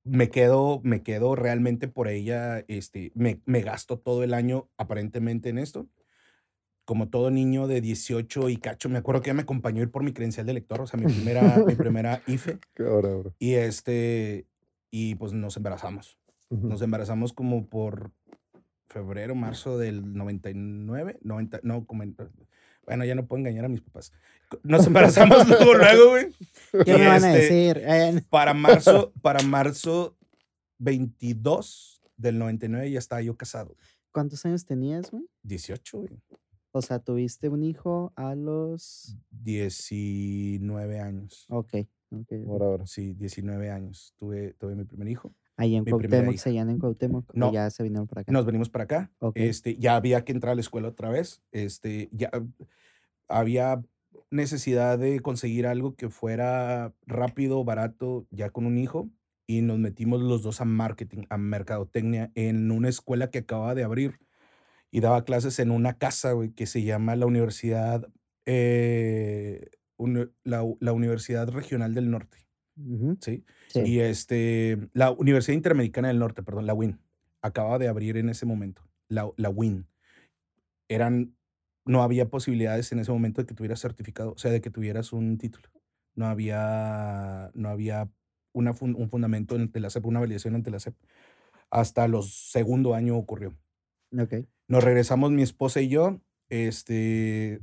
me quedo, me quedo realmente por ella, este, me, me gasto todo el año aparentemente en esto. Como todo niño de 18 y cacho, me acuerdo que ella me acompañó a ir por mi credencial de lector, o sea, mi primera, mi primera IFE, Ahora, ahora. y este, y pues nos embarazamos. Nos embarazamos como por febrero, marzo del 99, 90, no, como en- bueno, ya no puedo engañar a mis papás. Nos embarazamos luego, luego, güey. ¿Qué y me van a este, decir? Eh, Para marzo, para marzo 22 del 99 ya estaba yo casado. ¿Cuántos años tenías, güey? 18, güey. O sea, tuviste un hijo a los... 19 años. Ok. Ok, ok. Ahora, ahora. Sí, 19 años. Tuve, tuve mi primer hijo. Ahí en Cuauhtémoc, seguían en Cuauhtémoc. No. Ya se vinieron para acá. Nos venimos para acá. Ok. Este, ya había que entrar a la escuela otra vez. Este, ya había necesidad de conseguir algo que fuera rápido, barato, ya con un hijo. Y nos metimos los dos a marketing, a mercadotecnia, en una escuela que acababa de abrir. Y daba clases en una casa, güey, que se llama la Universidad, eh, La, la Universidad Regional del Norte, ¿sí? Sí. Y este, la Universidad Interamericana del Norte, perdón, la WIN, acababa de abrir en ese momento, la, la WIN. Eran, no había posibilidades en ese momento de que tuvieras certificado, o sea, de que tuvieras un título. No había, no había una un fundamento ante la SEP, una validación ante la SEP. Hasta los segundo año ocurrió. Ok. Nos regresamos mi esposa y yo. Este,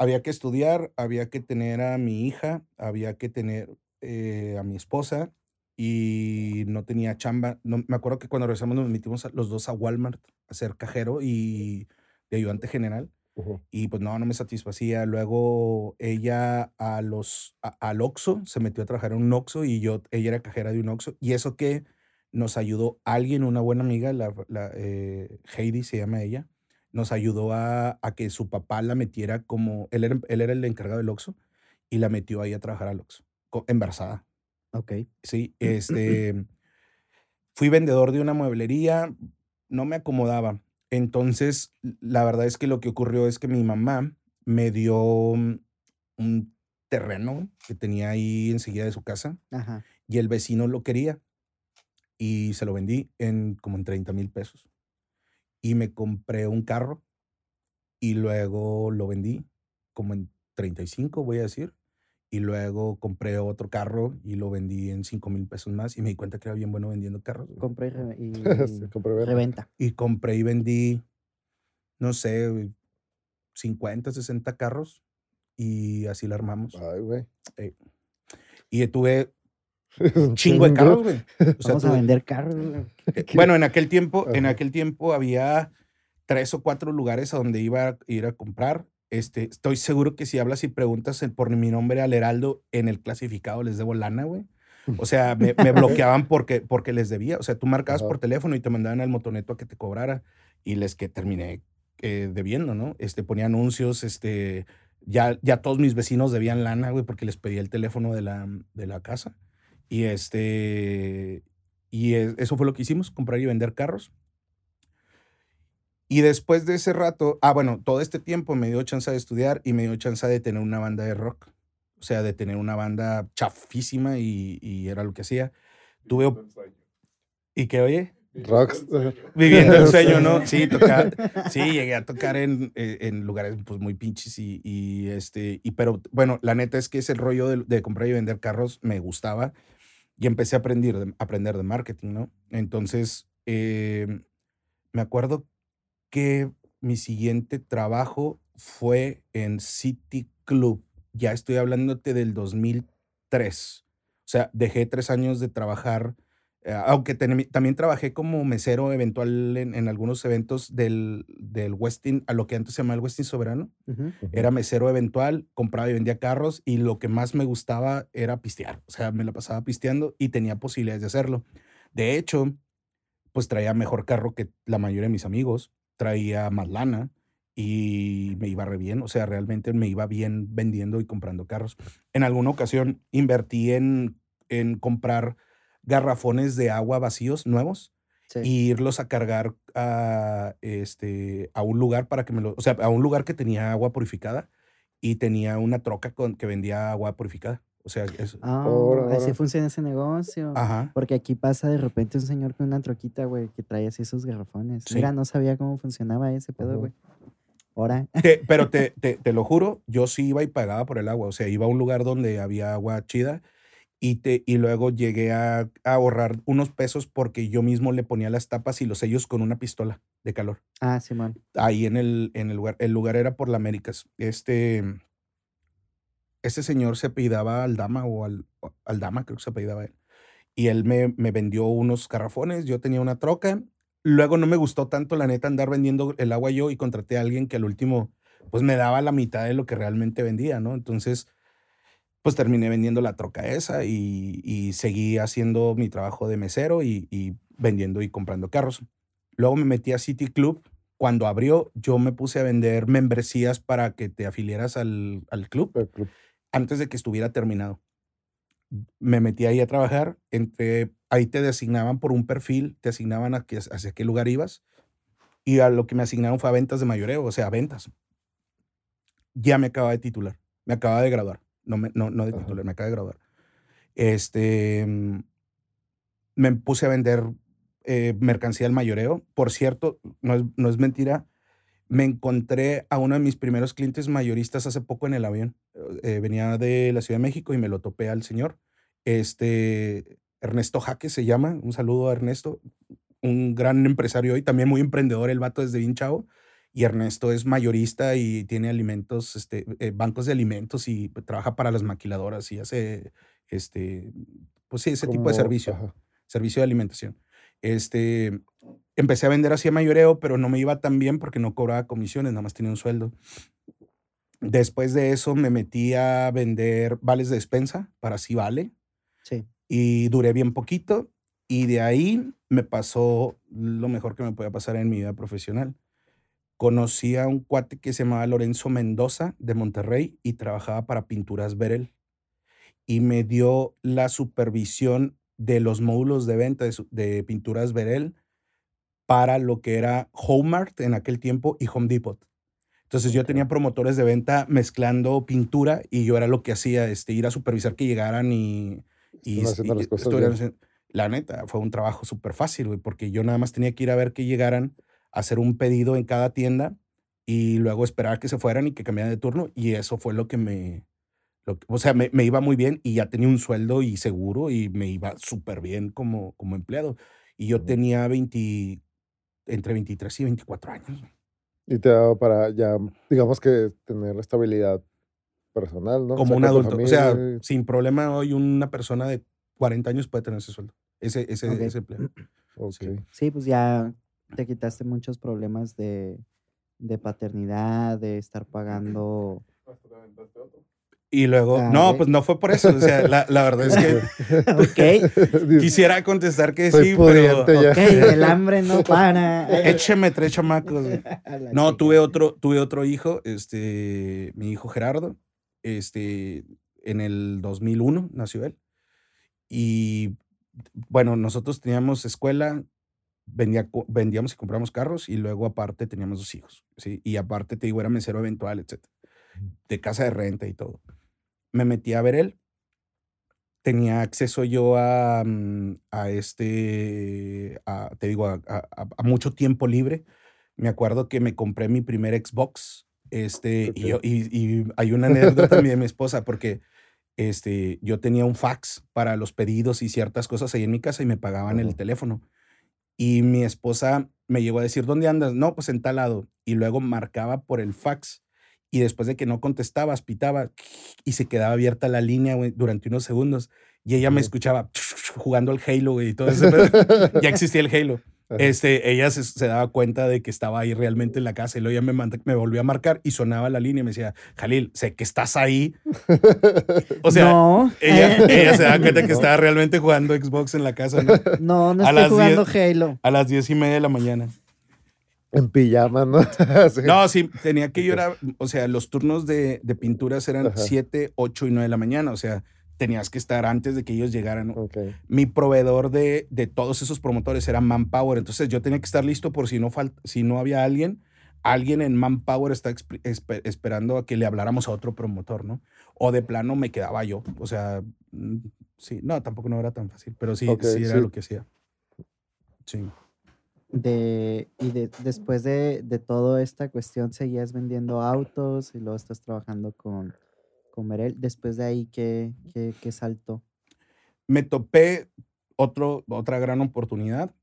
había que estudiar, había que tener a mi hija, había que tener eh, a mi esposa y no tenía chamba. No, me acuerdo que cuando regresamos nos metimos a- los dos a Walmart a ser cajero y de ayudante general y pues no, no me satisfacía. Luego ella a los, a- al Oxxo se metió a trabajar en un Oxxo y yo, ella era cajera de un Oxxo. Y eso que nos ayudó alguien, una buena amiga, la, la, eh, Heidi se llama ella, nos ayudó a, a que su papá la metiera como, él era, él era el encargado del Oxxo y la metió ahí a trabajar al Oxxo, embarazada. Ok. Sí, este, fui vendedor de una mueblería, no me acomodaba. Entonces, la verdad es que lo que ocurrió es que mi mamá me dio mm, un terreno que tenía ahí enseguida de su casa Ajá. y el vecino lo quería y se lo vendí en como en 30 mil pesos. Y me compré un carro y luego lo vendí como en 35, voy a decir. Y luego compré otro carro y lo vendí en 5 mil pesos más y me di cuenta que era bien bueno vendiendo carros. güey. Compré y, re- y Sí, compré venta. reventa. Y compré y vendí, no sé, güey, 50, 60 carros y así la armamos. Ay, güey. Y tuve un chingo de carros, güey. O sea, Vamos a vender carros. Bueno, en aquel tiempo, en aquel tiempo había tres o cuatro lugares a donde iba a ir a comprar. Este, estoy seguro que si hablas y preguntas por mi nombre al Heraldo en el clasificado les debo lana, güey. O sea, me, me bloqueaban porque, porque les debía. O sea, tú marcabas Ajá. por teléfono y te mandaban al motoneto a que te cobrara y les que terminé eh, debiendo, ¿no? Este, ponía anuncios, este, ya, ya todos mis vecinos debían lana, güey, porque les pedía el teléfono de la, de la casa. Y este, y es- eso fue lo que hicimos, comprar y vender carros. Y después de ese rato, ah, bueno, todo este tiempo me dio chance de estudiar y me dio chance de tener una banda de rock. O sea, de tener una banda chafísima y, y era lo que hacía. Tuve... ¿Y qué oye? Rockstar. Viviendo el sueño, ¿no? Sí, tocar, sí, llegué a tocar en, eh, en lugares pues muy pinches y, y, este, y pero bueno, la neta es que ese rollo de, de comprar y vender carros me gustaba y empecé a aprender de, aprender de marketing, ¿no? Entonces, eh, me acuerdo que mi siguiente trabajo fue en City Club. Ya estoy hablándote del 2003. O sea, dejé tres años de trabajar aunque ten- también trabajé como mesero eventual en, en algunos eventos del, del Westin, a lo que antes se llamaba el Westin Soberano. Ujú. Ujú. Era mesero eventual, compraba y vendía carros y lo que más me gustaba era pistear. O sea, me la pasaba pisteando y tenía posibilidades de hacerlo. De hecho, pues traía mejor carro que la mayoría de mis amigos, traía más lana y me iba re bien. O sea, realmente me iba bien vendiendo y comprando carros. En alguna ocasión invertí en, en comprar garrafones de agua vacíos nuevos Sí. y irlos a cargar a, este, a un lugar para que me lo, o sea, a un lugar que tenía agua purificada y tenía una troca con, que vendía agua purificada. O sea, eso. Ah, Ahora, así funciona ese negocio. Ajá. Porque aquí pasa de repente un señor con una troquita, güey, que trae así sus garrafones. Sí. Mira, no sabía cómo funcionaba ese pedo, güey. Ahora. Te- pero te, te, te lo juro, yo sí iba y pagaba por el agua. O sea, iba a un lugar donde había agua chida y, te, y luego llegué a, a ahorrar unos pesos porque yo mismo le ponía las tapas y los sellos con una pistola de calor. Ah, Simón. ahí en el, en el lugar. El lugar era por la Américas. Este, este señor se apellidaba Aldama o al, Aldama, creo que se apellidaba él. Y él me, me vendió unos garrafones, yo tenía una troca. Luego no me gustó tanto, la neta, andar vendiendo el agua yo y contraté a alguien que al último, pues me daba la mitad de lo que realmente vendía, ¿no? Entonces, pues terminé vendiendo la troca esa y, y seguí haciendo mi trabajo de mesero y, y vendiendo y comprando carros. Luego me metí a City Club. Cuando abrió, yo me puse a vender membresías para que te afiliaras al, al club El club. antes de que estuviera terminado. Me metí ahí a trabajar, entre, ahí te designaban por un perfil, te asignaban a que, hacia qué lugar ibas y a lo que me asignaron fue a ventas de mayoreo, o sea, ventas. Ya me acaba de titular, me acaba de graduar, no, me, no, no de titular, me acaba de graduar. Este, mm, me puse a vender eh, mercancía al mayoreo. Por cierto, no es, no es mentira, me encontré a uno de mis primeros clientes mayoristas hace poco en el avión. Eh, venía de la Ciudad de México y me lo topé al señor. Este, Ernesto Jaque se llama. Un saludo a Ernesto. Un gran empresario hoy, también muy emprendedor, el vato desde bien chavo. Y Ernesto es mayorista y tiene alimentos, este, eh, bancos de alimentos y trabaja para las maquiladoras y hace, este, pues sí, ese tipo de servicio ajá. servicio de alimentación. Este, empecé a vender así a mayoreo, pero no me iba tan bien porque no cobraba comisiones, nada más tenía un sueldo. Después de eso me metí a vender vales de despensa para sí vale Sí. y duré bien poquito y de ahí me pasó lo mejor que me podía pasar en mi vida profesional. Conocí a un cuate que se llamaba Lorenzo Mendoza de Monterrey y trabajaba para Pinturas Berel y me dio la supervisión de los módulos de venta de, Pinturas Berel para lo que era Hallmark en aquel tiempo y Home Depot. Entonces yo tenía promotores de venta mezclando pintura y yo era lo que hacía, este, ir a supervisar que llegaran y, y, haciendo las cosas La neta, fue un trabajo súper fácil, güey, porque yo nada más tenía que ir a ver que llegaran, hacer un pedido en cada tienda y luego esperar que se fueran y que cambiaran de turno. Y eso fue lo que me... lo o sea, me, me iba muy bien y ya tenía un sueldo y seguro y me iba súper bien como, como empleado. Y yo tenía 20, entre 23 y 24 años. Y te daba para ya, digamos que tener la estabilidad personal, ¿no? como un adulto. O sea, y- sin problema, hoy una persona de 40 años puede tener ese sueldo, ese, ese, Ok. ese empleo. sí. Sí, pues ya te quitaste muchos problemas de, de paternidad, de estar pagando. Y luego, Ah, no, pues no fue por eso. O sea, la, la verdad es que ok, Dice, quisiera contestar que Soy sí, pero pudiente ya. ok, el hambre no para. écheme tres chamacos. No, tuve otro, tuve otro hijo, este, mi hijo Gerardo, este, en el 2001 nació él. Y bueno, nosotros teníamos escuela, vendía, vendíamos y compramos carros y luego aparte teníamos dos hijos, ¿sí? Y aparte te digo, era mesero eventual, etc. De casa de renta y todo. Me metí a ver él. Tenía acceso yo a, mm, a este, a- te digo, a- a- mucho tiempo libre. Me acuerdo que me compré mi primer Xbox. Este, y, yo- y, y hay una anécdota también de mi esposa, porque este, yo tenía un fax para los pedidos y ciertas cosas ahí en mi casa y me pagaban el Ajá. teléfono. Y mi esposa me llegó a decir, ¿dónde andas? No, pues en tal lado. Y luego marcaba por el fax. Y después de que no contestabas, pitaba y se quedaba abierta la línea güey, durante unos segundos. Y ella me escuchaba jugando al Halo güey, y todo eso. ya existía el Halo. Ajá. Este, ella se, se daba cuenta de que estaba ahí realmente en la casa y luego ella me, me volvió a marcar y sonaba la línea y me decía, Jalil, sé que estás ahí. O sea, no, ella, ella se da cuenta que estaba realmente jugando Xbox en la casa ¿no? no, no a estoy las jugando Halo. a las diez y media de la mañana. En pijama, ¿no? Sí. No, sí, tenía que llorar. O sea, los turnos de, de pinturas eran Ajá. 7, 8 y 9 de la mañana. O sea, tenías que estar antes de que ellos llegaran. ¿no? Ok. Mi proveedor de, de todos esos promotores era Manpower. Entonces yo tenía que estar listo por si no, fal- si no había alguien. Alguien en Manpower está expri- espe- esperando a que le habláramos a otro promotor, ¿no? O de plano me quedaba yo. O sea, mm, sí, no, tampoco no era tan fácil, pero sí, era sí. lo que hacía. Sí. De, y de, después de, de toda esta cuestión, seguías vendiendo autos y luego estás trabajando con, Merel. Después de ahí, ¿qué, qué, qué saltó? me topé otro, otra gran oportunidad.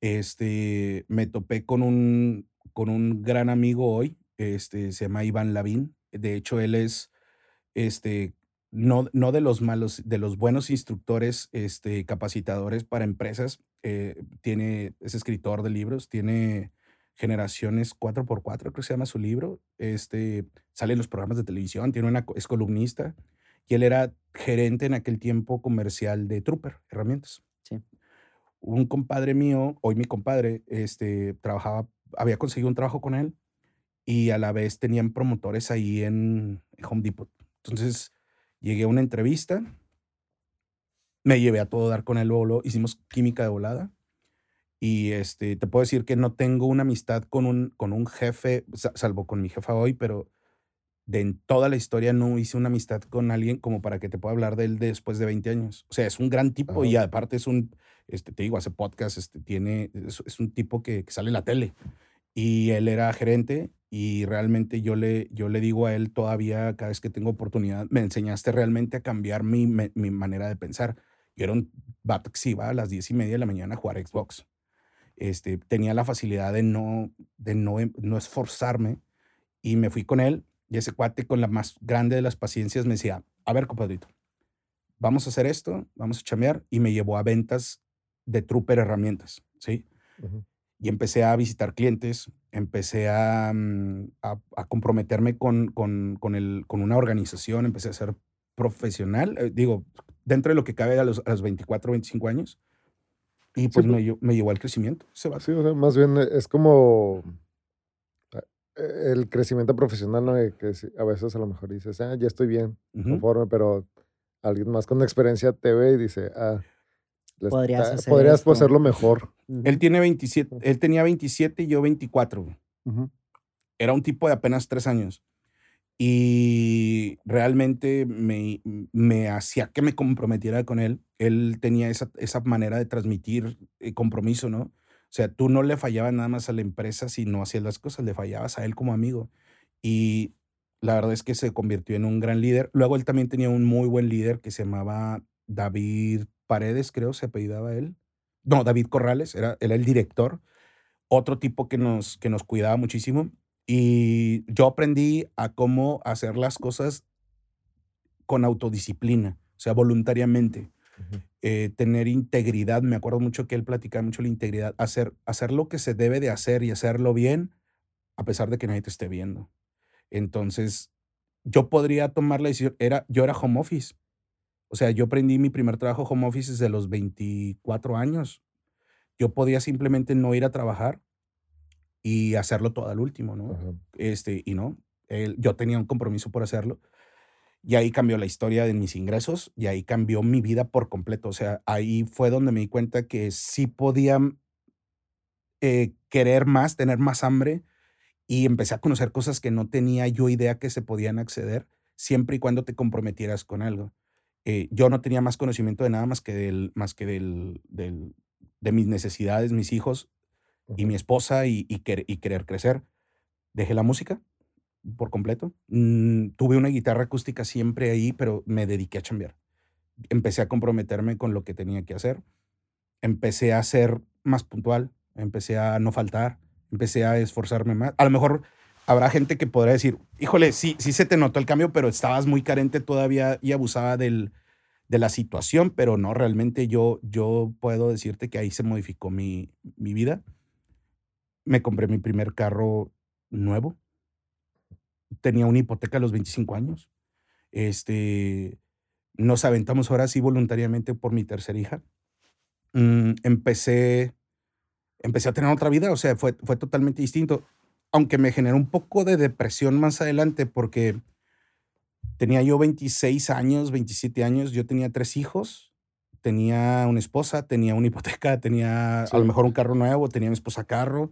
Este, me topé con un, con un gran amigo hoy, este, se llama Iván Lavín. De hecho, él es, este, no, no de los malos, de los buenos instructores, este, capacitadores para empresas. eh, tiene, es escritor de libros, tiene Generaciones 4x4, creo que se llama su libro. Este, sale en los programas de televisión, tiene una, es columnista y él era gerente en aquel tiempo comercial de Trooper, herramientas. Sí. Un compadre mío, hoy mi compadre, este, trabajaba, había conseguido un trabajo con él y a la vez tenían promotores ahí en Home Depot. Entonces llegué a una entrevista, me llevé a todo dar con él, luego, luego hicimos química de volada. Y este, te puedo decir que no tengo una amistad con un, con un jefe, sa- salvo con mi jefa hoy, pero de en toda la historia no hice una amistad con alguien como para que te pueda hablar de él después de 20 años. O sea, es un gran tipo y Ajá. aparte es un, este, te digo, hace podcast, este, tiene, es, es un tipo que, que sale en la tele. Y él era gerente y realmente yo le, yo le digo a él todavía, cada vez que tengo oportunidad, me enseñaste realmente a cambiar mi, me- mi manera de pensar. Yo era un vato que se iba a las 10 y media de la mañana a jugar Xbox. Este, tenía la facilidad de no, de no, em- no esforzarme y me fui con él y ese cuate con la más grande de las paciencias me decía, a ver, compadrito, vamos a hacer esto, vamos a chamear y me llevó a ventas de Trooper Herramientas, ¿sí? Y empecé a visitar clientes, empecé a, mm, a- a comprometerme con, con, con el, con una organización, empecé a ser profesional, eh, digo, dentro de lo que cabe a los, a los 24, 25 años. Y pues pues- me, me llevó al crecimiento. ese vato. Sí, o sea, más bien eh, es como eh, el crecimiento profesional, ¿no? De Que sí, a veces a lo mejor dices, ah, ya estoy bien, conforme, pero alguien más con experiencia te ve y dice, ah, Podrías está- hacer podrías esto". hacerlo mejor. Ujú. Él, tiene 27, él tenía 27 y yo 24. güey. Ujú. Era un tipo de apenas tres años. Y realmente me, me hacía que me comprometiera con él. Él tenía esa, esa manera de transmitir eh, compromiso, ¿no? O sea, tú no le fallabas nada más a la empresa si no hacías las cosas, le fallabas a él como amigo. Y la verdad es que se convirtió en un gran líder. Luego él también tenía un muy buen líder que se llamaba David Paredes, creo, se apellidaba él. No, David Corrales, era, era el director. Otro tipo que nos, que nos cuidaba muchísimo. Y yo aprendí a cómo hacer las cosas con autodisciplina, o sea, voluntariamente. Eh, tener integridad, me acuerdo mucho que él platicaba mucho la integridad, hacer, hacer lo que se debe de hacer y hacerlo bien, a pesar de que nadie te esté viendo. Entonces, yo podría tomar la decisión, era, yo era home office. O sea, yo aprendí mi primer trabajo home office desde los 24 años. Yo podía simplemente no ir a trabajar y hacerlo todo al último, ¿no? Ajá. este, y no, él- yo tenía un compromiso por hacerlo. Y ahí cambió la historia de mis ingresos y ahí cambió mi vida por completo. O sea, ahí fue donde me di cuenta que sí podía eh, querer más, tener más hambre y empecé a conocer cosas que no tenía yo idea que se podían acceder siempre y cuando te comprometieras con algo. Eh, yo no tenía más conocimiento de nada más que del, más que del, del- de mis necesidades, mis hijos y mi esposa y, y, quer- y querer crecer. Dejé la música por completo. Mm, tuve una guitarra acústica siempre ahí, pero me dediqué a chambear. Empecé a comprometerme con lo que tenía que hacer. Empecé a ser más puntual. Empecé a no faltar. Empecé a esforzarme más. A lo mejor habrá gente que podrá decir, híjole, sí, sí se te notó el cambio, pero estabas muy carente todavía y abusaba del, de la situación, pero no, realmente yo, yo puedo decirte que ahí se modificó mi, mi vida. Me compré mi primer carro nuevo. Tenía una hipoteca a los 25 años. Este, nos aventamos ahora sí voluntariamente por mi tercera hija. Mm, empecé, empecé a tener otra vida, o sea, fue, fue totalmente distinto. Aunque me generó un poco de depresión más adelante porque tenía yo 26 años, 27 años, yo tenía tres hijos, tenía una esposa, tenía una hipoteca, tenía a lo mejor un carro nuevo, tenía mi esposa carro,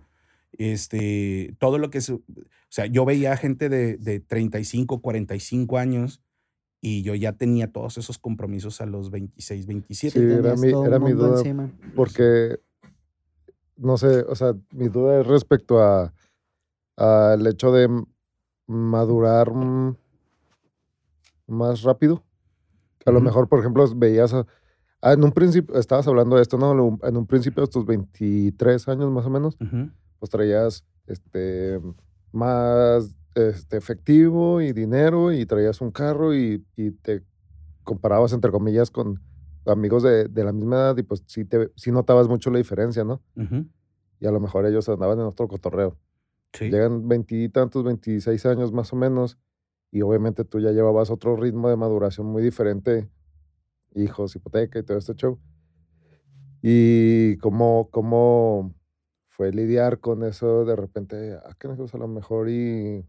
este, todo lo que es, o sea, yo veía gente de, de 35, 45 años y yo ya tenía todos esos compromisos a los 26, 27. Sí, era mi, era mi duda. encima. Porque, no sé, o sea, mi duda es respecto a al hecho de madurar más rápido. A lo mejor, por ejemplo, veías, a- ah, en un principio, estabas hablando de esto, ¿no? En un principio, de tus 23 años más o menos, pues traías este, más este, efectivo y dinero y traías un carro y, y te comparabas, entre comillas, con amigos de, de la misma edad y pues sí, te, sí notabas mucho la diferencia, ¿no? Y a lo mejor ellos andaban en otro cotorreo. sí. Llegan veintitantos, 26 años más o menos y obviamente tú ya llevabas otro ritmo de maduración muy diferente, hijos, hipoteca y todo este show. Y cómo, cómo fue lidiar con eso de repente, ah, que a lo mejor y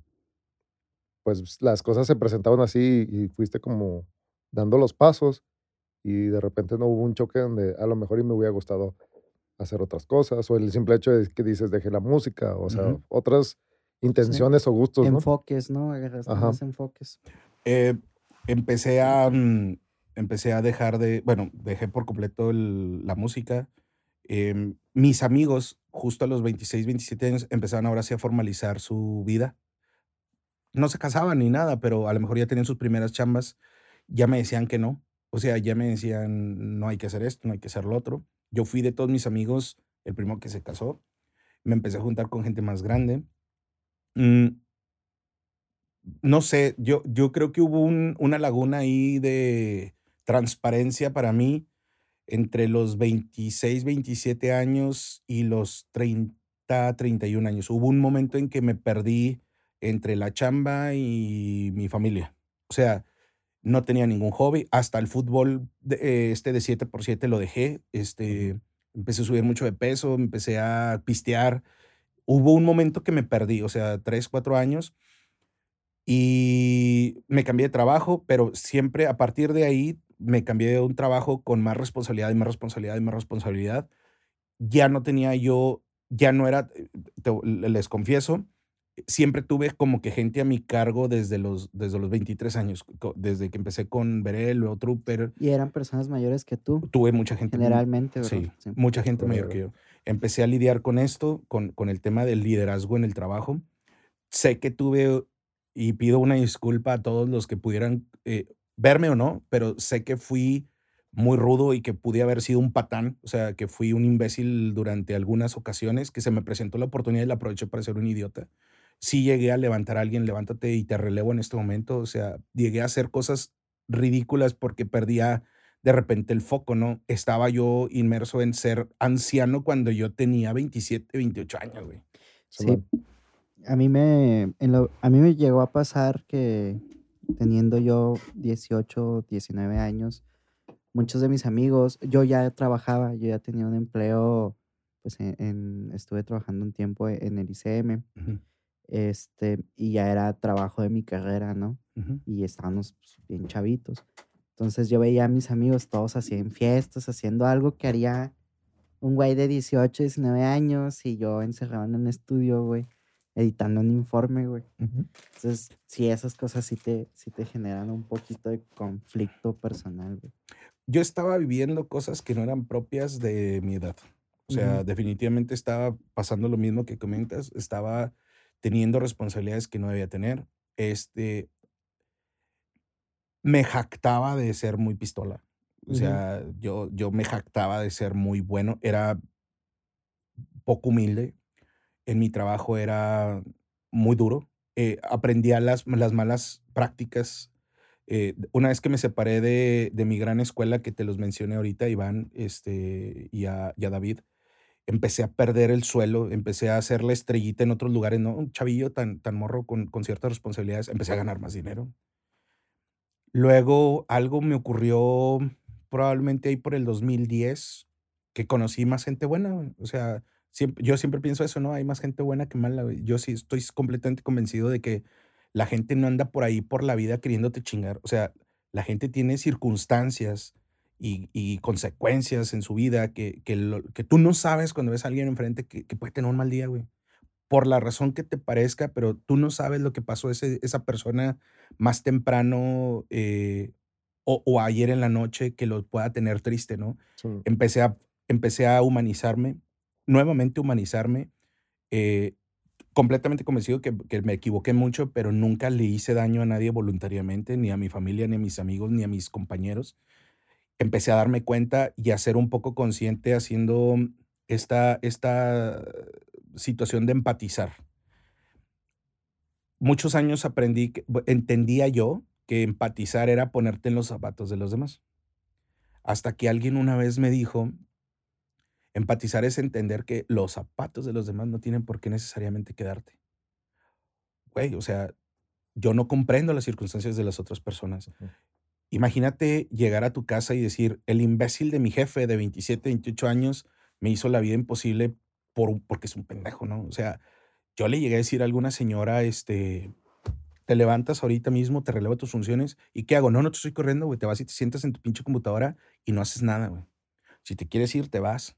pues las cosas se presentaban así y fuiste como dando los pasos y de repente no hubo un choque donde a lo mejor y me hubiera gustado hacer otras cosas o el simple hecho de que dices dejé la música, o sea, Ujú. otras intenciones o gustos, ¿no? Enfoques, ¿no? Agarraste Ajá. más enfoques. Eh, empecé a mm, empecé a dejar de, bueno, dejé por completo el- la música. Em, mis amigos, justo a los 26, 27 años, empezaron ahora sí a formalizar su vida. No se casaban ni nada, pero a lo mejor ya tenían sus primeras chambas. Ya me decían que no. O sea, ya me decían, no hay que hacer esto, no hay que hacer lo otro. Yo fui de todos mis amigos el primero que se casó. Me empecé a juntar con gente más grande. Mm, no sé, yo, yo creo que hubo un- una laguna ahí de transparencia para mí entre los 26, 27 años y los 30, 31 años. Hubo un momento en que me perdí entre la chamba y mi familia. O sea, no tenía ningún hobby. Hasta el fútbol de- este de 7 por 7 lo dejé. Este, empecé a subir mucho de peso, empecé a pistear. Hubo un momento que me perdí, o sea, 3, 4 años y me cambié de trabajo, pero siempre a partir de ahí me cambié de un trabajo con más responsabilidad y más responsabilidad y más responsabilidad. Ya no tenía yo, ya no era, eh, te- les confieso, siempre tuve como que gente a mi cargo desde los, desde los 23 años, desde que empecé con Berel, luego Trooper, Y eran personas mayores que tú, tuve mucha gente. generalmente, ¿verdad? Sí, Sí. mucha gente mayor Órale. que yo. Empecé a lidiar con esto, con, con el tema del liderazgo en el trabajo. Sé que tuve, y pido una disculpa a todos los que pudieran eh, verme o no, pero sé que fui muy rudo y que pude haber sido un patán, o sea, que fui un imbécil durante algunas ocasiones, que se me presentó la oportunidad y la aproveché para ser un idiota. Sí llegué a levantar a alguien, levántate y te relevo en este momento, o sea, llegué a hacer cosas ridículas porque perdía de repente el foco, ¿no? Estaba yo inmerso en ser anciano cuando yo tenía 27, 28 años, güey. Sí. A mí me, en lo- a mí me llegó a pasar que teniendo yo 18, 19 años, muchos de mis amigos, yo ya trabajaba, yo ya tenía un empleo, pues en, en- estuve trabajando un tiempo e- en el ICM, este, y ya era trabajo de mi carrera, ¿no? y estábamos pues, bien chavitos. Entonces yo veía a mis amigos todos en fiestas, haciendo algo que haría un güey de 18, 19 años y yo encerrado en un estudio, güey, editando un informe, güey. Entonces, sí, esas cosas sí te, sí te generan un poquito de conflicto personal, güey. Yo estaba viviendo cosas que no eran propias de mi edad. O sea, definitivamente estaba pasando lo mismo que comentas. Estaba teniendo responsabilidades que no debía tener. Este, me jactaba de ser muy pistola. O sea, yo, yo me jactaba de ser muy bueno. Era poco humilde. En mi trabajo era muy duro. Eh, aprendía las, las malas prácticas eh, una vez que me separé de, de mi gran escuela, que te los mencioné ahorita, Iván este, y, a, y a David, empecé a perder el suelo, empecé a hacer la estrellita en otros lugares, ¿no? Un chavillo tan, tan morro con, con ciertas responsabilidades, empecé a ganar más dinero. Luego algo me ocurrió probablemente ahí por el 2010, que conocí más gente buena. O sea, siempre, yo siempre pienso eso, ¿no? Hay más gente buena que mala, güey. Yo sí estoy completamente convencido de que la gente no anda por ahí por la vida queriéndote chingar. O sea, la gente tiene circunstancias y, y consecuencias en su vida que, que, lo- que tú no sabes cuando ves a alguien enfrente que, que puede tener un mal día, güey. Por la razón que te parezca, pero tú no sabes lo que pasó ese, esa persona más temprano eh, o, o ayer en la noche que lo pueda tener triste, ¿no? Sí. Empecé a, empecé a humanizarme, nuevamente humanizarme, eh, completamente convencido que, que me equivoqué mucho, pero nunca le hice daño a nadie voluntariamente, ni a mi familia, ni a mis amigos, ni a mis compañeros. Empecé a darme cuenta y a ser un poco consciente haciendo esta, esta situación de empatizar. Muchos años aprendí, entendía yo que empatizar era ponerte en los zapatos de los demás. Hasta que alguien una vez me dijo, empatizar es entender que los zapatos de los demás no tienen por qué necesariamente quedarte. Güey, o sea, yo no comprendo las circunstancias de las otras personas. Imagínate llegar a tu casa y decir, el imbécil de mi jefe de 27, 28 años me hizo la vida imposible por, porque es un pendejo, ¿no? O sea, yo le llegué a decir a alguna señora, este, te levantas ahorita mismo, te relevo tus funciones, ¿y qué hago? No, no te estoy corriendo, güey, te vas y te sientas en tu pinche computadora y no haces nada, güey. Si te quieres ir, te vas.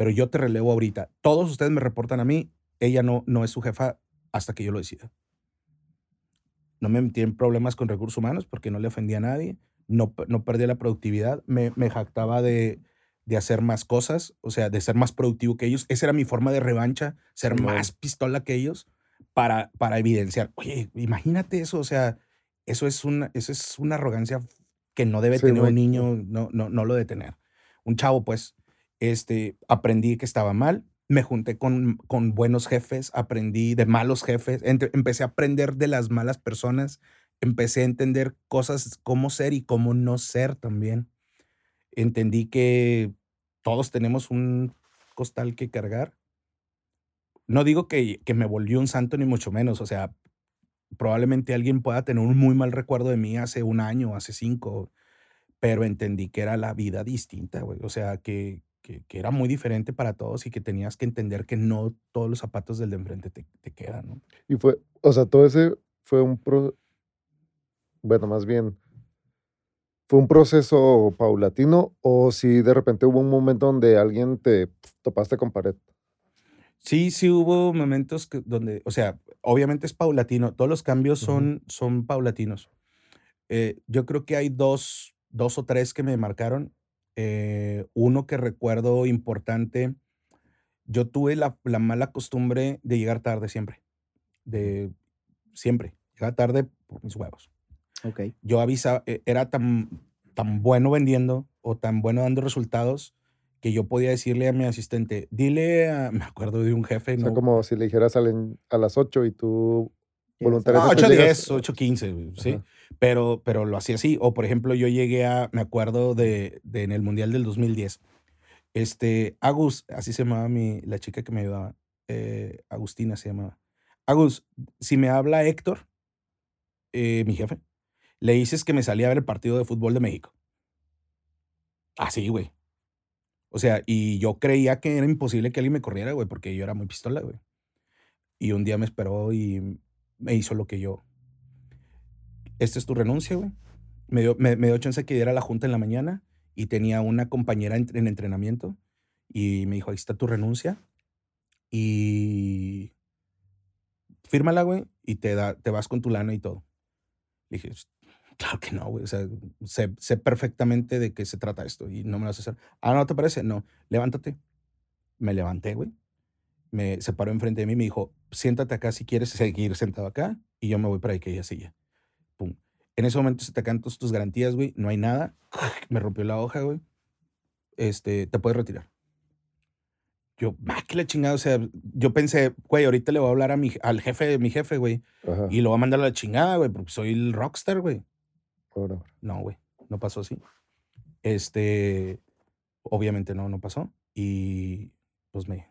Pero yo te relevo ahorita. Todos ustedes me reportan a mí, ella no, no es su jefa hasta que yo lo decida. No me metí en problemas con recursos humanos porque no le ofendí a nadie, no, no perdí la productividad, me, me jactaba de, de hacer más cosas, o sea, de ser más productivo que ellos. Esa era mi forma de revancha, ser más pistola que ellos para, para evidenciar. Oye, imagínate eso, o sea, eso es una, eso es una arrogancia que no debe Sí, tener un niño, no, no, no lo debe tener. Un chavo, pues, este, aprendí que estaba mal, me junté con, con buenos jefes, aprendí de malos jefes, empecé a aprender de las malas personas, empecé a entender cosas, cómo ser y cómo no ser también. Entendí que todos tenemos un costal que cargar. No digo que, que me volvió un santo ni mucho menos, o sea, probablemente alguien pueda tener un muy mal recuerdo de mí hace un año, hace cinco, pero entendí que era la vida distinta, güey. O sea, que, que, que era muy diferente para todos y que tenías que entender que no todos los zapatos del de enfrente te, te quedan, ¿no? Y fue, o sea, todo ese fue un pro, bueno, más bien, fue un proceso paulatino o si de repente hubo un momento donde alguien te topaste con pared. Sí, sí hubo momentos que, donde, o sea, obviamente es paulatino, todos los cambios son, son paulatinos. Eh, yo creo que hay dos, dos o tres que me marcaron. Eh, uno que recuerdo importante, yo tuve la, la mala costumbre de llegar tarde siempre, de siempre, llegar tarde por mis huevos. Ok. Yo avisaba, eh, era tan, tan bueno vendiendo o tan bueno dando resultados que yo podía decirle a mi asistente, dile a, me acuerdo de un jefe, O sea, no, como si le dijeras salen a las 8 y tú voluntariamente No, te 8 llegas- 10, 8 15, güey, sí. Ajá. Pero, pero lo hacía así. O, por ejemplo, yo llegué a, me acuerdo de, de en el Mundial del 2010. Este, Agus, así se llamaba mi, la chica que me ayudaba. eh, Agustina se llamaba. Agus, si me habla Héctor, eh, mi jefe, le dices que me salía a ver el partido de fútbol de México. Así, güey. O sea, y yo creía que era imposible que alguien me corriera, güey, porque yo era muy pistola, güey. Y un día me esperó y me hizo lo que yo. Esta es tu renuncia, güey. Me dio, me, me dio chance que diera la junta en la mañana y tenía una compañera en, en entrenamiento y me dijo, ahí está tu renuncia y fírmala, güey, y te, da, te vas con tu lana y todo. Le dije, claro que no, güey. O sea, sé, sé perfectamente de qué se trata esto y no me lo vas a hacer. Ah, ¿no te parece? No, levántate. Me levanté, güey. Me se paró enfrente de mí y me dijo, siéntate acá si quieres seguir sentado acá y yo me voy para aquella silla. Pum. En ese momento se te acaban todas tus garantías, güey. No hay nada. Me rompió la hoja, güey. Este, te puedes retirar. Yo, ah, que la chingada. O sea, yo pensé, güey, ahorita le voy a hablar a mi, al jefe de mi jefe, güey. Ajá. Y lo voy a mandar a la chingada, güey, porque soy el rockstar, güey. No, güey, no pasó así. Este, obviamente no, no pasó. Y pues me,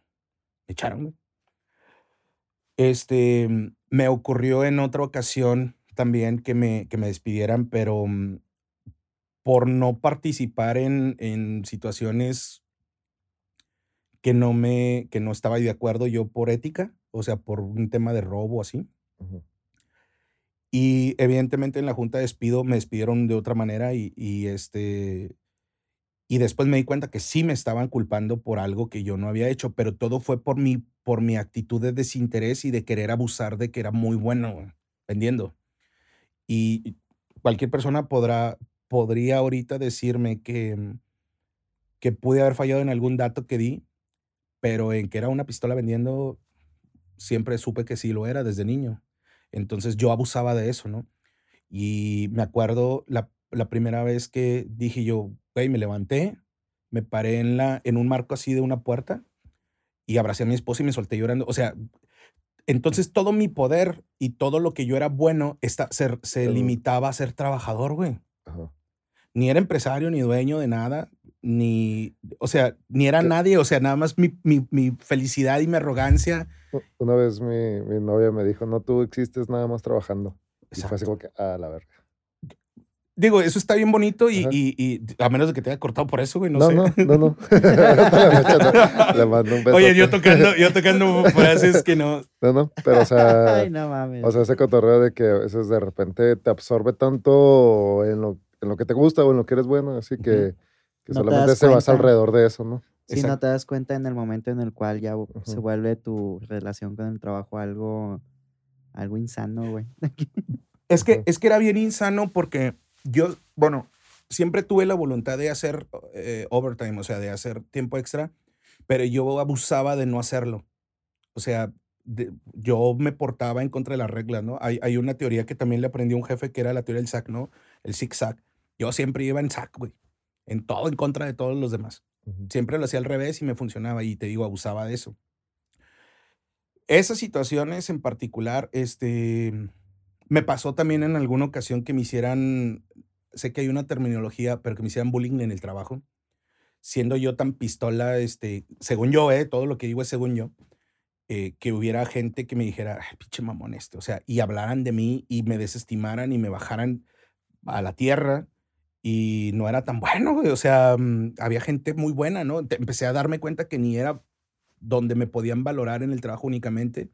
me echaron, güey. Este, mm, me ocurrió en otra ocasión también que me, que me despidieran, pero mm, por no participar en, en situaciones que no me, que no estaba de acuerdo yo por ética, o sea, por un tema de robo así. Y evidentemente en la junta de despido me despidieron de otra manera y, y, este y después me di cuenta que sí me estaban culpando por algo que yo no había hecho, pero todo fue por mi por mi actitud de desinterés y de querer abusar de que era muy bueno vendiendo. Y cualquier persona podrá podría ahorita decirme que que pude haber fallado en algún dato que di, pero en que era una pistola vendiendo siempre supe que sí lo era desde niño. Entonces yo abusaba de eso, ¿no? Y me acuerdo la, la primera vez que dije yo, güey, me levanté, me paré en, la, en un marco así de una puerta y abracé a mi esposa y me solté llorando. O sea, entonces todo mi poder y todo lo que yo era bueno está, se, se limitaba a ser trabajador, güey. Ajá. Ni era empresario, ni dueño de nada, ni, o sea, ni era ¿Qué? nadie. O sea, nada más mi, mi, mi felicidad y mi arrogancia. Una vez mi, mi novia me dijo, no, tú existes nada más trabajando. Y fue así como que, ah, la verga. Digo, eso está bien bonito y, y, y a menos de que te haya cortado por eso, güey, no, No, sé. no, no, no. Le mando un beso. Oye, yo tocando, yo tocando frases que no. No, no, pero o sea, Ay, no mames. o sea, ese cotorreo de que a veces de repente te absorbe tanto en lo, en lo que te gusta o en lo que eres bueno, así que, que No solamente se basa cuenta. alrededor de eso, ¿no? si no te das cuenta en el momento en el cual ya se vuelve tu relación con el trabajo algo, algo insano, güey. Es que, es que era bien insano porque yo, bueno, siempre tuve la voluntad de hacer eh, overtime, o sea, de hacer tiempo extra, pero yo abusaba de no hacerlo. O sea, de- yo me portaba en contra de las reglas, ¿no? Hay, hay una teoría que también le aprendí a un jefe que era la teoría del sac, ¿no? El zig-zag. Yo siempre iba en sac, güey. En todo en contra de todos los demás. Siempre lo hacía al revés y me funcionaba y te digo, abusaba de eso. Esas situaciones en particular, este, me pasó también en alguna ocasión que me hicieran, sé que hay una terminología, pero que me hicieran bullying en el trabajo, siendo yo tan pistola, este, según yo, eh, todo lo que digo es según yo, eh, que hubiera gente que me dijera, ay, pinche mamón este, o sea, y hablaran de mí y me desestimaran y me bajaran a la tierra y no era tan bueno, o sea, mm, había gente muy buena, ¿no? Empecé a darme cuenta que ni era donde me podían valorar en el trabajo únicamente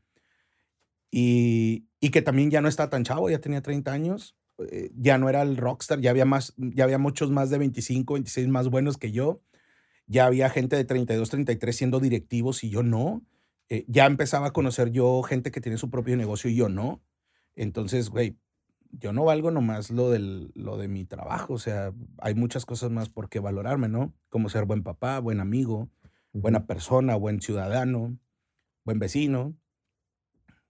y, y que también ya no estaba tan chavo, ya tenía 30 años, eh, ya no era el rockstar, ya había, más, ya había muchos más de 25, 26 más buenos que yo, ya había gente de 32, 33 siendo directivos y yo no, eh, ya empezaba a conocer yo gente que tiene su propio negocio y yo no, entonces, güey, yo no valgo nomás lo, del, lo de mi trabajo, o sea, hay muchas cosas más por qué valorarme, ¿no? Como ser buen papá, buen amigo, buena persona, buen ciudadano, buen vecino,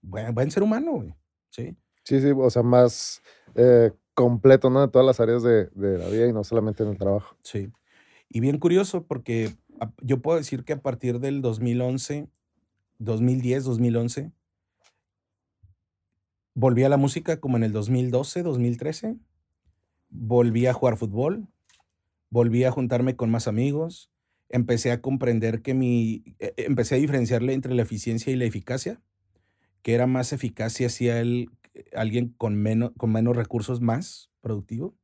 buen, buen ser humano, güey. Sí. Sí, sí, o sea, más eh, completo, ¿no? De todas las áreas de, de la vida y no solamente en el trabajo. Sí. Y bien curioso porque yo puedo decir que a partir del 2011, 2010, 2011, volví a la música como en el 2012, 2013. Volví a jugar fútbol, volví a juntarme con más amigos, empecé a comprender que mi, eh, empecé a diferenciarle entre la eficiencia y la eficacia, que era más eficacia hacia el, alguien con menos, con menos recursos más productivo.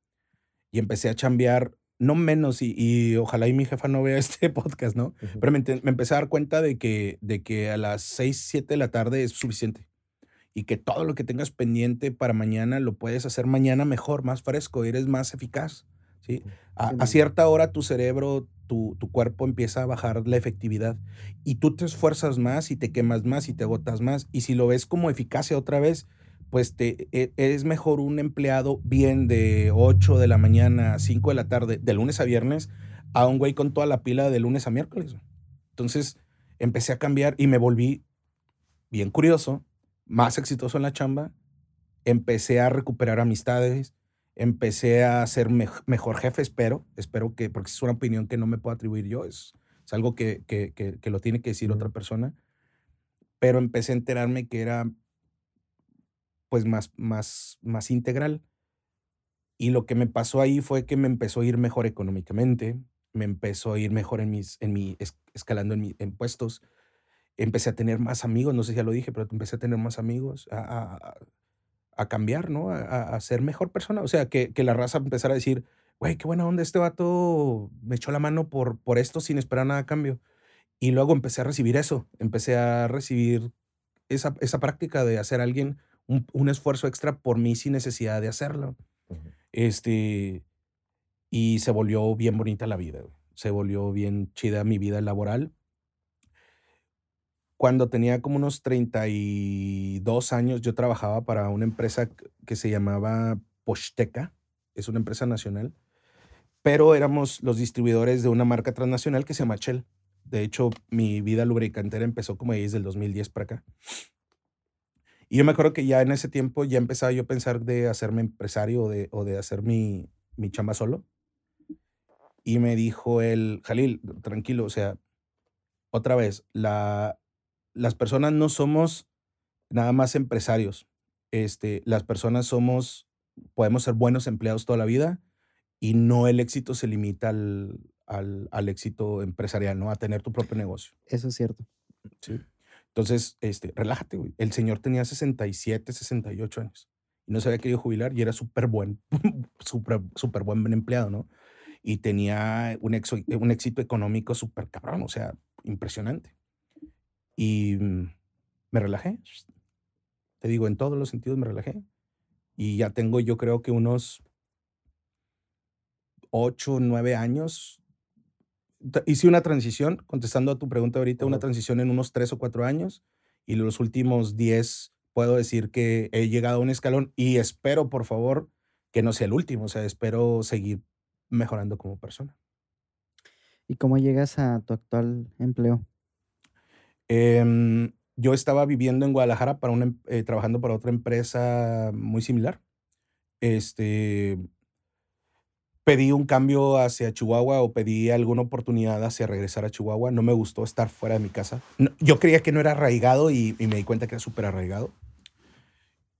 Y empecé a chambear, no menos, y, y ojalá y mi jefa no vea este podcast, ¿no? Pero me, me empecé a dar cuenta de que, de que a las 6, 7 de la tarde es suficiente. Y que todo lo que tengas pendiente para mañana lo puedes hacer mañana mejor, más fresco, eres más eficaz. ¿Sí? A, cierta hora tu cerebro, tu, tu cuerpo empieza a bajar la efectividad y tú te esfuerzas más y te quemas más y te agotas más. Y si lo ves como eficacia otra vez, pues te, e- es mejor un empleado bien de 8 de la mañana a 5 de la tarde, de lunes a viernes, a un güey con toda la pila de lunes a miércoles. Entonces empecé a cambiar y me volví bien curioso, más exitoso en la chamba, empecé a recuperar amistades, empecé a ser mej- mejor jefe, espero, espero que, porque es una opinión que no me puedo atribuir yo, es, es algo que, que- que- que lo tiene que decir otra persona, pero empecé a enterarme que era pues más, más, más integral Y lo que me pasó ahí fue que me empezó a ir mejor económicamente, me empezó a ir mejor en mis, en mi, escalando en, mis puestos. Empecé a tener más amigos, no sé si ya lo dije, pero empecé a tener más amigos, a, a, cambiar, ¿no? A, a, ser mejor persona. O sea, que, que la raza empezara a decir, güey, qué buena onda, este vato me echó la mano por, por esto sin esperar nada a cambio. Y luego empecé a recibir eso, empecé a recibir esa, esa práctica de hacer a alguien un, un, esfuerzo extra por mí sin necesidad de hacerlo. Este, y se volvió bien bonita la vida, se volvió bien chida mi vida laboral. Cuando tenía como unos 32 años, yo trabajaba para una empresa que se llamaba Posteca, es una empresa nacional, pero éramos los distribuidores de una marca transnacional que se llama Shell. De hecho, mi vida lubricantera empezó como desde el 2010 para acá. Y yo me acuerdo que ya en ese tiempo ya empezaba yo a pensar de hacerme empresario o de, o de hacer mi, mi chamba solo. Y me dijo el Jalil, tranquilo, o sea, otra vez, la, las personas no somos nada más empresarios. Este, las personas somos, podemos ser buenos empleados toda la vida y no el éxito se limita al, al, al éxito empresarial, ¿no? A tener tu propio negocio. Eso es cierto. Sí. Entonces, este, relájate, güey. El señor tenía 67, 68 años y no se había querido jubilar y era súper buen, súper, súper buen empleado, ¿no? Y tenía un, un éxito económico súper cabrón, o sea, impresionante. Y mm, me relajé. Te digo, en todos los sentidos me relajé. Y ya tengo, yo creo que unos 8, 9 años hice una transición, contestando a tu pregunta ahorita, una transición en unos tres o cuatro años y los últimos diez puedo decir que he llegado a un escalón y espero, por favor, que no sea el último, o sea, espero seguir mejorando como persona. ¿Y cómo llegas a tu actual empleo? Em, yo estaba viviendo en Guadalajara para una, em, eh, trabajando para otra empresa muy similar. Este, pedí un cambio hacia Chihuahua o pedí alguna oportunidad hacia regresar a Chihuahua. No me gustó estar fuera de mi casa. yo creía que no era arraigado y, me di cuenta que era súper arraigado.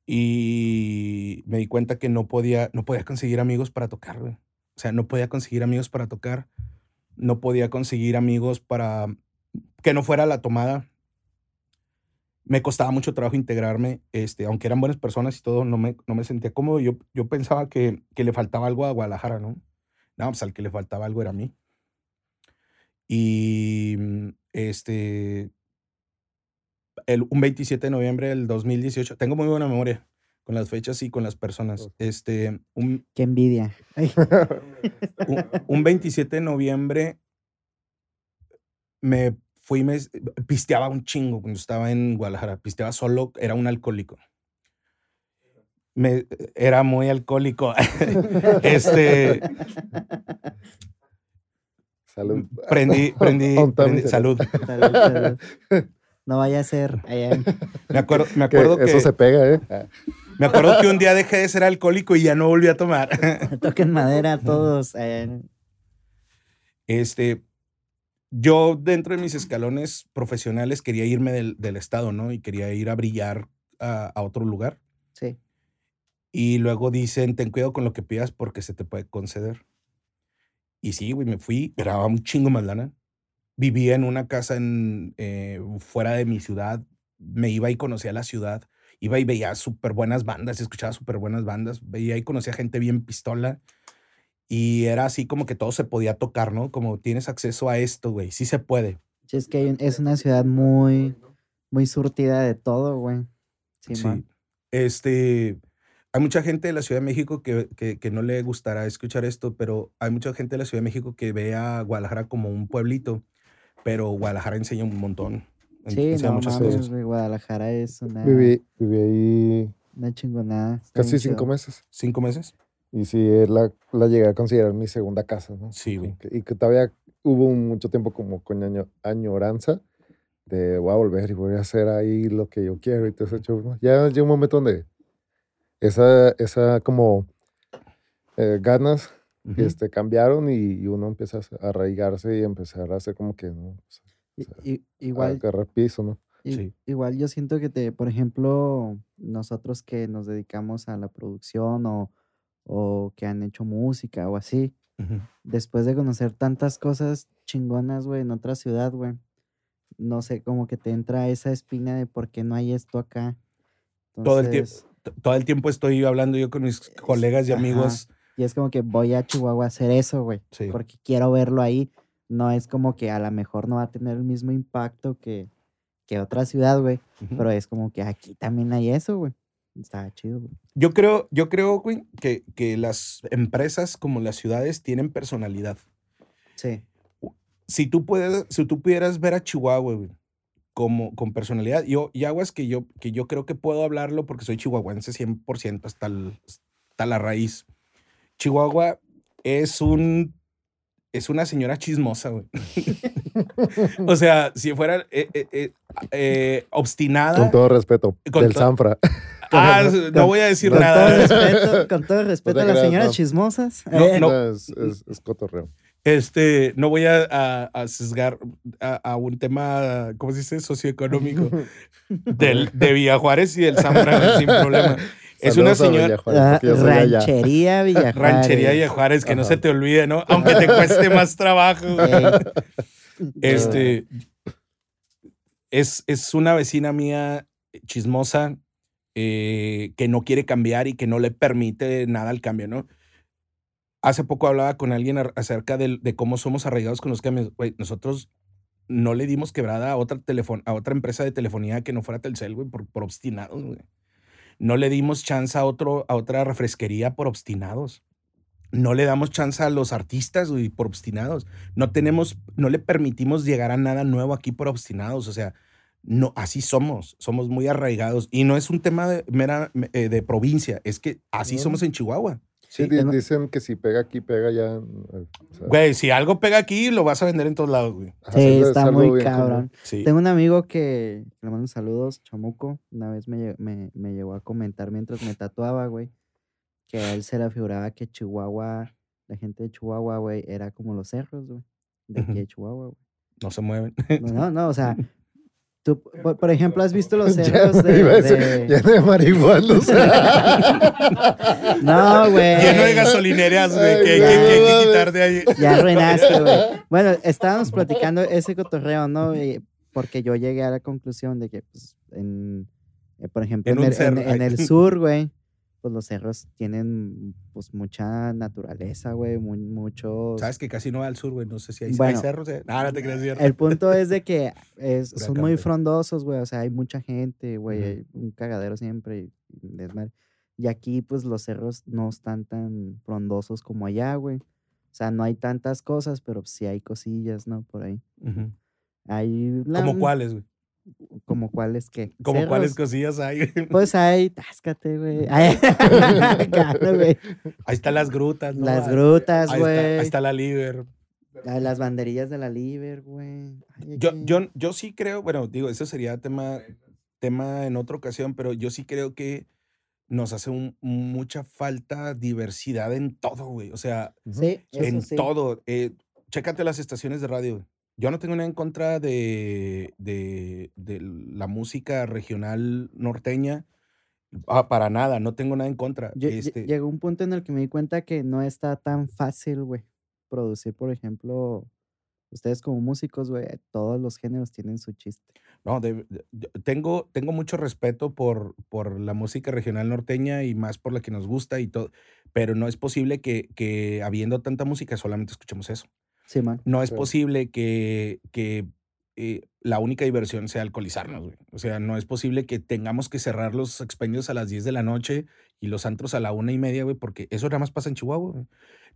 Y me di cuenta que no podía, no podía conseguir amigos para tocar. O sea, no podía conseguir amigos para tocar. No podía conseguir amigos para que no fuera la tomada me costaba mucho trabajo integrarme, este, aunque eran buenas personas y todo, no me, no me sentía cómodo. Yo, yo pensaba que, que le faltaba algo a Guadalajara, ¿no? No, pues al que le faltaba algo era a mí. Y mm, este, el, un 27 de noviembre del 2018, tengo muy buena memoria con las fechas y con las personas. Este, un, Qué envidia. un, un 27 de noviembre me fui y me pisteaba un chingo cuando estaba en Guadalajara. Pisteaba solo, era un alcohólico. Me, era muy alcohólico. este. Salud. Prendí, prendí, salud. No vaya a ser. Me acuerdo, me acuerdo que, Eso se pega, ¿eh? Me acuerdo que un día dejé de ser alcohólico y ya no volví a tomar. Toquen madera todos. Este, yo dentro de mis escalones profesionales quería irme del, del estado, ¿no? Y quería ir a brillar a, a, otro lugar. Sí. Y luego dicen, ten cuidado con lo que pidas porque se te puede conceder. Y sí, güey, me fui, era un chingo más lana. Vivía en una casa en, eh, fuera de mi ciudad. Me iba y conocía la ciudad. Iba y veía súper buenas bandas, escuchaba súper buenas bandas. Veía y conocía gente bien pistola. Y era así como que todo se podía tocar, ¿no? Como tienes acceso a esto, güey. Sí se puede. Sí, es que es una ciudad muy, muy surtida de todo, güey. Sí, sí. Este, hay mucha gente de la Ciudad de México que, que, que, no le gustará escuchar esto, pero hay mucha gente de la Ciudad de México que ve a Guadalajara como un pueblito, pero Guadalajara enseña un montón. Sí, no muchas mames, cosas. Guadalajara es una... Viví, viví ahí... Una chingonada. Casi cinco meses. ¿Cinco meses? Y sí, la, la llegué a considerar mi segunda casa, ¿no? Sí, güey. Y que todavía hubo mucho tiempo como con añoranza de voy a volver y voy a hacer ahí lo que yo quiero y todo eso. ¿no? Ya llegó un momento donde esa, esa como eh, ganas uh -huh. este, cambiaron y, uno empieza a arraigarse y empezar a hacer como que, ¿no? O sea, y, igual. agarrar piso, ¿no? Y, sí. Igual yo siento que, te, por ejemplo, nosotros que nos dedicamos a la producción o o que han hecho música o así. Después de conocer tantas cosas chingonas, güey, en otra ciudad, güey. No sé, como que te entra esa espina de por qué no hay esto acá. Todo el tiempo. Todo el tiempo estoy hablando yo con mis colegas y ajá. amigos. Y es como que voy a Chihuahua a hacer eso, güey. Sí. Porque quiero verlo ahí. No es como que a lo mejor no va a tener el mismo impacto que, que otra ciudad, güey. Pero es como que aquí también hay eso, güey. Está chido. Yo creo, yo creo, güey, que, que las empresas como las ciudades tienen personalidad. Sí. Si tú puedes, si tú pudieras ver a Chihuahua, güey, como con personalidad, yo, y aguas que yo, que yo creo que puedo hablarlo porque soy chihuahuense 100% hasta, el- hasta la raíz. Chihuahua es un, es una señora chismosa, güey. o sea, si fuera eh, eh, eh, obstinada. Con todo respeto, Con del to- Sanfra. Ah, Con- no voy a decir Con todo nada. respeto, con todo respeto a las creas, señoras no. chismosas. No, eh, no. Es, es, es cotorreo. Este, no voy a, a- a sesgar a, a un tema, ¿cómo se dice? Socioeconómico del, de Villa Juárez y del Zambra, güey, sin problema. Es una Saludos señora, Villajuárez, ah, ranchería Villajuárez. ranchería Villa Juárez, que no se te olvide, ¿no? Aunque te cueste más trabajo. Este, es, es una vecina mía chismosa eh, que no quiere cambiar y que no le permite nada al cambio, ¿no? Hace poco hablaba con alguien acerca de, cómo somos arraigados con los cambios. Güey, nosotros no le dimos quebrada a otra, a otra empresa de telefonía que no fuera Telcel, güey, por, por obstinados, güey. No le dimos chance a, otro, a otra refresquería por obstinados. No le damos chance a los artistas, güey, por obstinados no tenemos, no le permitimos llegar a nada nuevo aquí por obstinados. O sea, no, así somos, somos muy arraigados. Y no es un tema de, mera, eh, de provincia, es que así somos en Chihuahua. Sí, di- dicen que si pega aquí, pega allá. eh, o sea, Güey, si algo pega aquí, lo vas a vender en todos lados, güey. ajá, Sí, es está algo muy bien cabrón. Sí. Tengo un amigo que le mando saludos, Chamuco. Una vez me, lle- me, me llegó a comentar mientras me tatuaba, güey, que a él se le figuraba que Chihuahua, la gente de Chihuahua, güey, era como los cerros, güey, de aquí de Chihuahua, güey. No se mueven. No, no, no, o sea, tú, por, por ejemplo, ¿has visto los cerros me iba a de... decir, de- Ya de marihuana. o sea. No, güey. Lleno de gasolineras, güey, que, no que hay que mames. quitar de ahí. Ya arruinaste, güey. Bueno, estábamos platicando ese cotorreo, ¿no? Y porque yo llegué a la conclusión de que, pues, en, eh, por ejemplo, En el, en- el sur, güey, pues los cerros tienen, pues, mucha naturaleza, güey, muy, muchos... Sabes que casi no va al sur, güey. No sé si hay, hay Bueno. cerros. eh. No te creas cierto. El punto es de que es- son muy frondosos, güey. O sea, hay mucha gente, güey. Hay un cagadero siempre. Y, y desmadre. Y aquí, pues, los cerros no están tan frondosos como allá, güey. O sea, no hay tantas cosas, pero sí hay cosillas, ¿no? Por ahí. Ujú. Hay... la- ¿Como cuáles, güey? ¿Como cuáles qué? ¿Como cuáles cosillas hay? Pues hay... Táscate, güey. Ahí están las grutas, ¿no? Las grutas, güey. ahí está la Liber. Ah, Las banderillas de la Liber, güey. Yo, yo, yo sí creo, bueno, digo, eso sería tema, tema en otra ocasión, pero yo sí creo que nos hace un- mucha falta diversidad en todo, güey. O sea, Sí, en sí. todo. Eh, chécate las estaciones de radio. Yo no tengo nada en contra de, de, de la música regional norteña. Ah, para nada, no tengo nada en contra. Yo- Este, Llegó un punto en el que me di cuenta que no está tan fácil, güey, producir, por ejemplo, ustedes como músicos, güey, todos los géneros tienen su chiste. No, de- de- tengo, tengo mucho respeto por, por la música regional norteña y más por la que nos gusta y todo, pero no es posible que, que habiendo tanta música solamente escuchemos eso. Sí, man. No es Sí. posible que, que eh, la única diversión sea alcoholizarnos, güey. O sea, no es posible que tengamos que cerrar los expendios a las 10 de la noche y los antros a la una y media, güey, porque eso nada más pasa en Chihuahua, güey.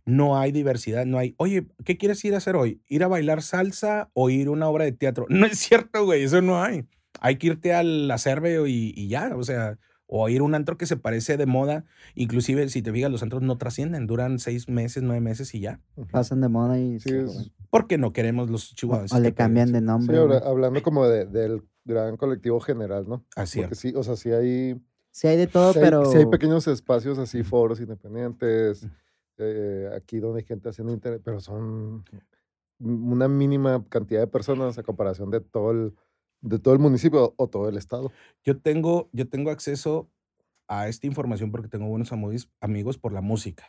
No hay diversidad, no hay, oye, ¿qué quieres ir a hacer hoy? ¿Ir a bailar salsa o ir a una obra de teatro? No es cierto, güey, eso no hay. Hay que irte al acerbe y, y ya, o sea, o ir a un antro que se parece de moda. Inclusive, si te fijas, los antros no trascienden, duran seis meses, nueve meses y ya. Pasan de moda y Sí, es-. Porque no queremos los o, chihuahuenses. o le cambian de. Sí, nombre. güey. hablando como de- del gran colectivo general, ¿no? Así Porque sí, o sea, sí hay, Sí hay de todo, sí hay, pero... sí hay pequeños espacios así, foros independientes, eh, aquí donde hay gente haciendo internet, pero son una mínima cantidad de personas a comparación de todo el, de todo el municipio o todo el estado. Yo tengo, yo tengo acceso a esta información porque tengo buenos amigos, por la música.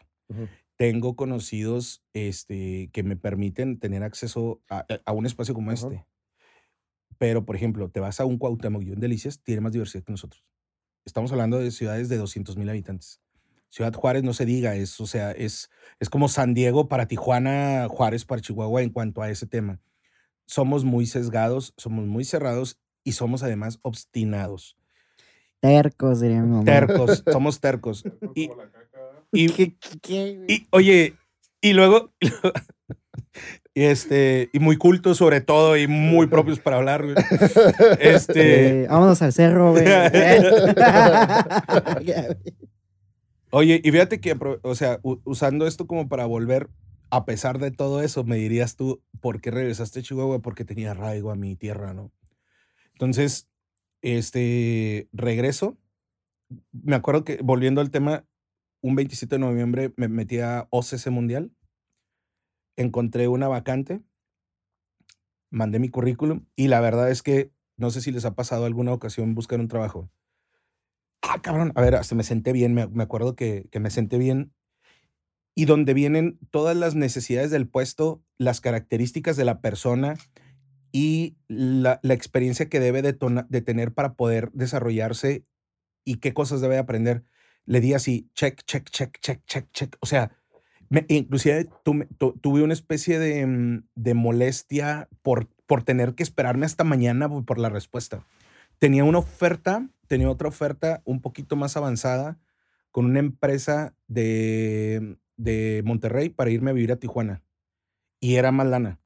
Tengo conocidos este, que me permiten tener acceso a, a un espacio como este. Pero, por ejemplo, te vas a un Cuauhtémoc y un Delicias, tiene más diversidad que nosotros. Estamos hablando de ciudades de 200 mil habitantes. Ciudad Juárez no se diga, es, o sea, es, es como San Diego para Tijuana, Juárez para Chihuahua en cuanto a ese tema. Somos muy sesgados, somos muy cerrados y somos además obstinados. Tercos, diría mi mamá. Tercos, somos tercos. Y, y, ¿Qué- qué- qué, güey? y, oye, y luego, y este, y muy cultos sobre todo y muy propios para hablar. güey. Este, Eh, vámonos al cerro, güey. Oye, y fíjate que, o sea, usando esto como para volver, a pesar de todo eso, me dirías tú, ¿por qué regresaste a Chihuahua? Porque tenía arraigo a mi tierra, ¿no? Entonces, este, regreso. Me acuerdo que, volviendo al tema, un 27 de noviembre me metí a OCC Mundial, encontré una vacante, mandé mi currículum y la verdad es que no sé si les ha pasado alguna ocasión buscar un trabajo. Ah, cabrón. A ver, hasta me senté bien. Me, me acuerdo que, que me senté bien. Y donde vienen todas las necesidades del puesto, las características de la persona y la, la experiencia que debe de, tener para poder desarrollarse y qué cosas debe aprender. Le di así, check, check, check, check, check, check. O sea, me- inclusive tuve una especie de, mm, de molestia por, por tener que esperarme hasta mañana por la respuesta. Tenía una oferta, tenía otra oferta un poquito más avanzada con una empresa de, de Monterrey para irme a vivir a Tijuana. Y era más lana.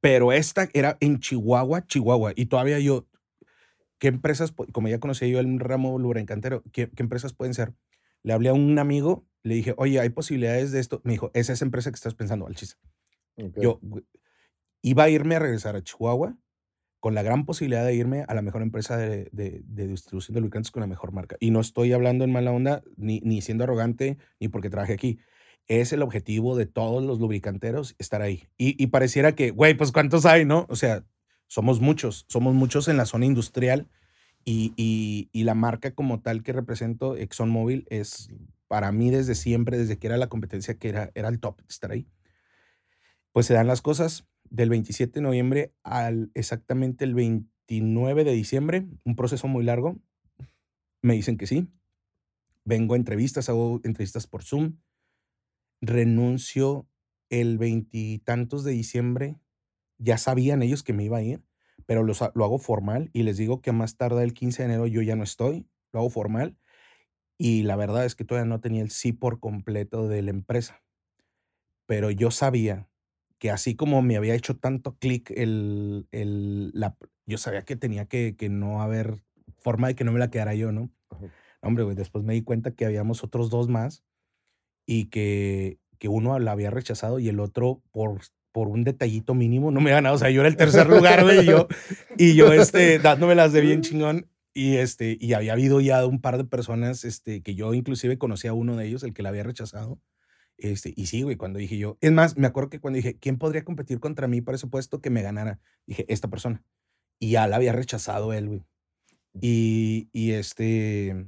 Pero esta era en Chihuahua, Chihuahua. Y todavía yo, ¿qué empresas, como ya conocía yo el ramo lubricantero, ¿qué, qué empresas pueden ser? Le hablé a un amigo, le dije, oye, ¿hay posibilidades de esto? Me dijo, es esa empresa que estás pensando, Alchis. Ok. Yo iba a irme a regresar a Chihuahua con la gran posibilidad de irme a la mejor empresa de, de- de distribución de lubricantes con la mejor marca. Y no estoy hablando en mala onda, ni, ni siendo arrogante, ni porque trabaje aquí. Es el objetivo de todos los lubricanteros estar ahí. Y, pareciera que, güey, pues ¿cuántos hay, no? O sea, somos muchos, somos muchos en la zona industrial y, la marca como tal que represento, ExxonMobil, es para mí desde siempre, desde que era la competencia, que era, era el top estar ahí. Pues se dan las cosas del 27 de noviembre al exactamente el 29 de diciembre, un proceso muy largo. Me dicen que sí. Vengo a entrevistas, hago entrevistas por Zoom. Renuncio el veintitantos de diciembre. Ya sabían ellos que me iba a ir, pero los lo hago formal y les digo que más tarde el 15 de enero yo ya no estoy. Lo hago formal. Y la verdad es que todavía no tenía el sí por completo de la empresa. Pero yo sabía que así como me había hecho tanto clic el, el- la, yo sabía que tenía que, que no haber forma de que no me la quedara yo, ¿no? Ajá. Hombre, güey, después me di cuenta que habíamos otros dos más y que, que uno la había rechazado y el otro por, por un detallito mínimo no me ganado. O sea, yo era el tercer lugar, güey, y yo, y yo este, dándomelas de bien chingón. Y, este, y había habido ya un par de personas este, que yo inclusive conocía a uno de ellos, el que la había rechazado. Este, y sí, güey, cuando dije yo, es más, me acuerdo que cuando dije, ¿quién podría competir contra mí para ese puesto que me ganara? Dije, esta persona. Y ya la había rechazado él, güey. Y, y este,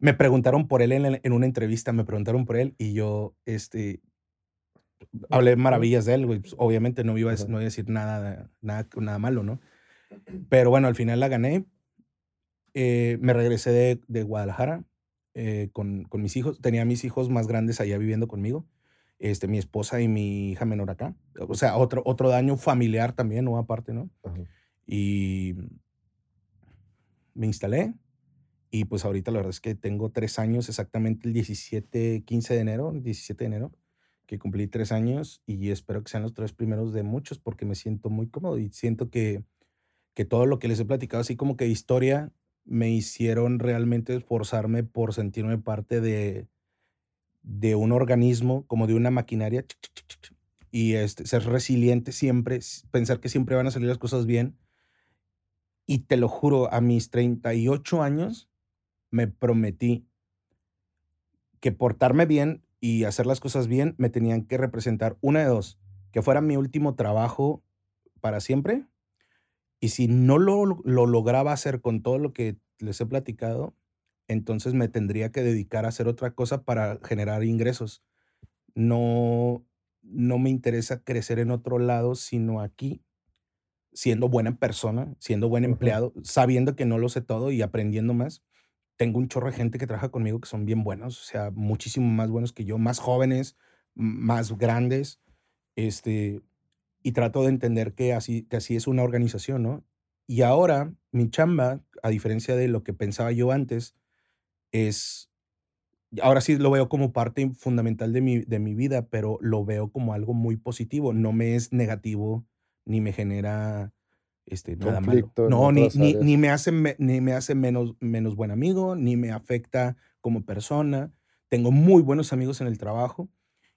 me preguntaron por él en, una entrevista, me preguntaron por él y yo, este, hablé maravillas de él, güey. pues, obviamente no iba, a, no iba a decir nada, nada, nada malo, ¿no? Pero bueno, al final la gané. Eh, me regresé de, de Guadalajara eh, con, con mis hijos. Tenía a mis hijos más grandes allá viviendo conmigo. Este, mi esposa y mi hija menor acá. O sea, otro, otro daño familiar también, ¿no? Aparte, ¿no? Ajá. Y me instalé. Y pues ahorita la verdad es que tengo tres años, exactamente el 17, 15 de enero, 17 de enero, que cumplí tres años y espero que sean los tres primeros de muchos porque me siento muy cómodo y siento que, que todo lo que les he platicado, así como que historia, me hicieron realmente esforzarme por sentirme parte de, de un organismo, como de una maquinaria, y este, ser resiliente siempre, pensar que siempre van a salir las cosas bien. Y te lo juro, a mis 38 años me prometí que portarme bien y hacer las cosas bien me tenían que representar una de dos, que fuera mi último trabajo para siempre. Y si no lo, lo lograba hacer con todo lo que les he platicado, entonces me tendría que dedicar a hacer otra cosa para generar ingresos. No, no me interesa crecer en otro lado, sino aquí, siendo buena persona, siendo buen empleado, sabiendo que no lo sé todo y aprendiendo más. Tengo un chorro de gente que trabaja conmigo que son bien buenos, o sea, muchísimo más buenos que yo, más jóvenes, más grandes, este, y trato de entender que así, que así es una organización, ¿no? Y ahora mi chamba, a diferencia de lo que pensaba yo antes, es ahora sí lo veo como parte fundamental de mi, de mi vida, pero lo veo como algo muy positivo. No me es negativo ni me genera este, nada malo. No, ni, ni, ni me hace, me- ni me hace menos, menos buen amigo, ni me afecta como persona. Tengo muy buenos amigos en el trabajo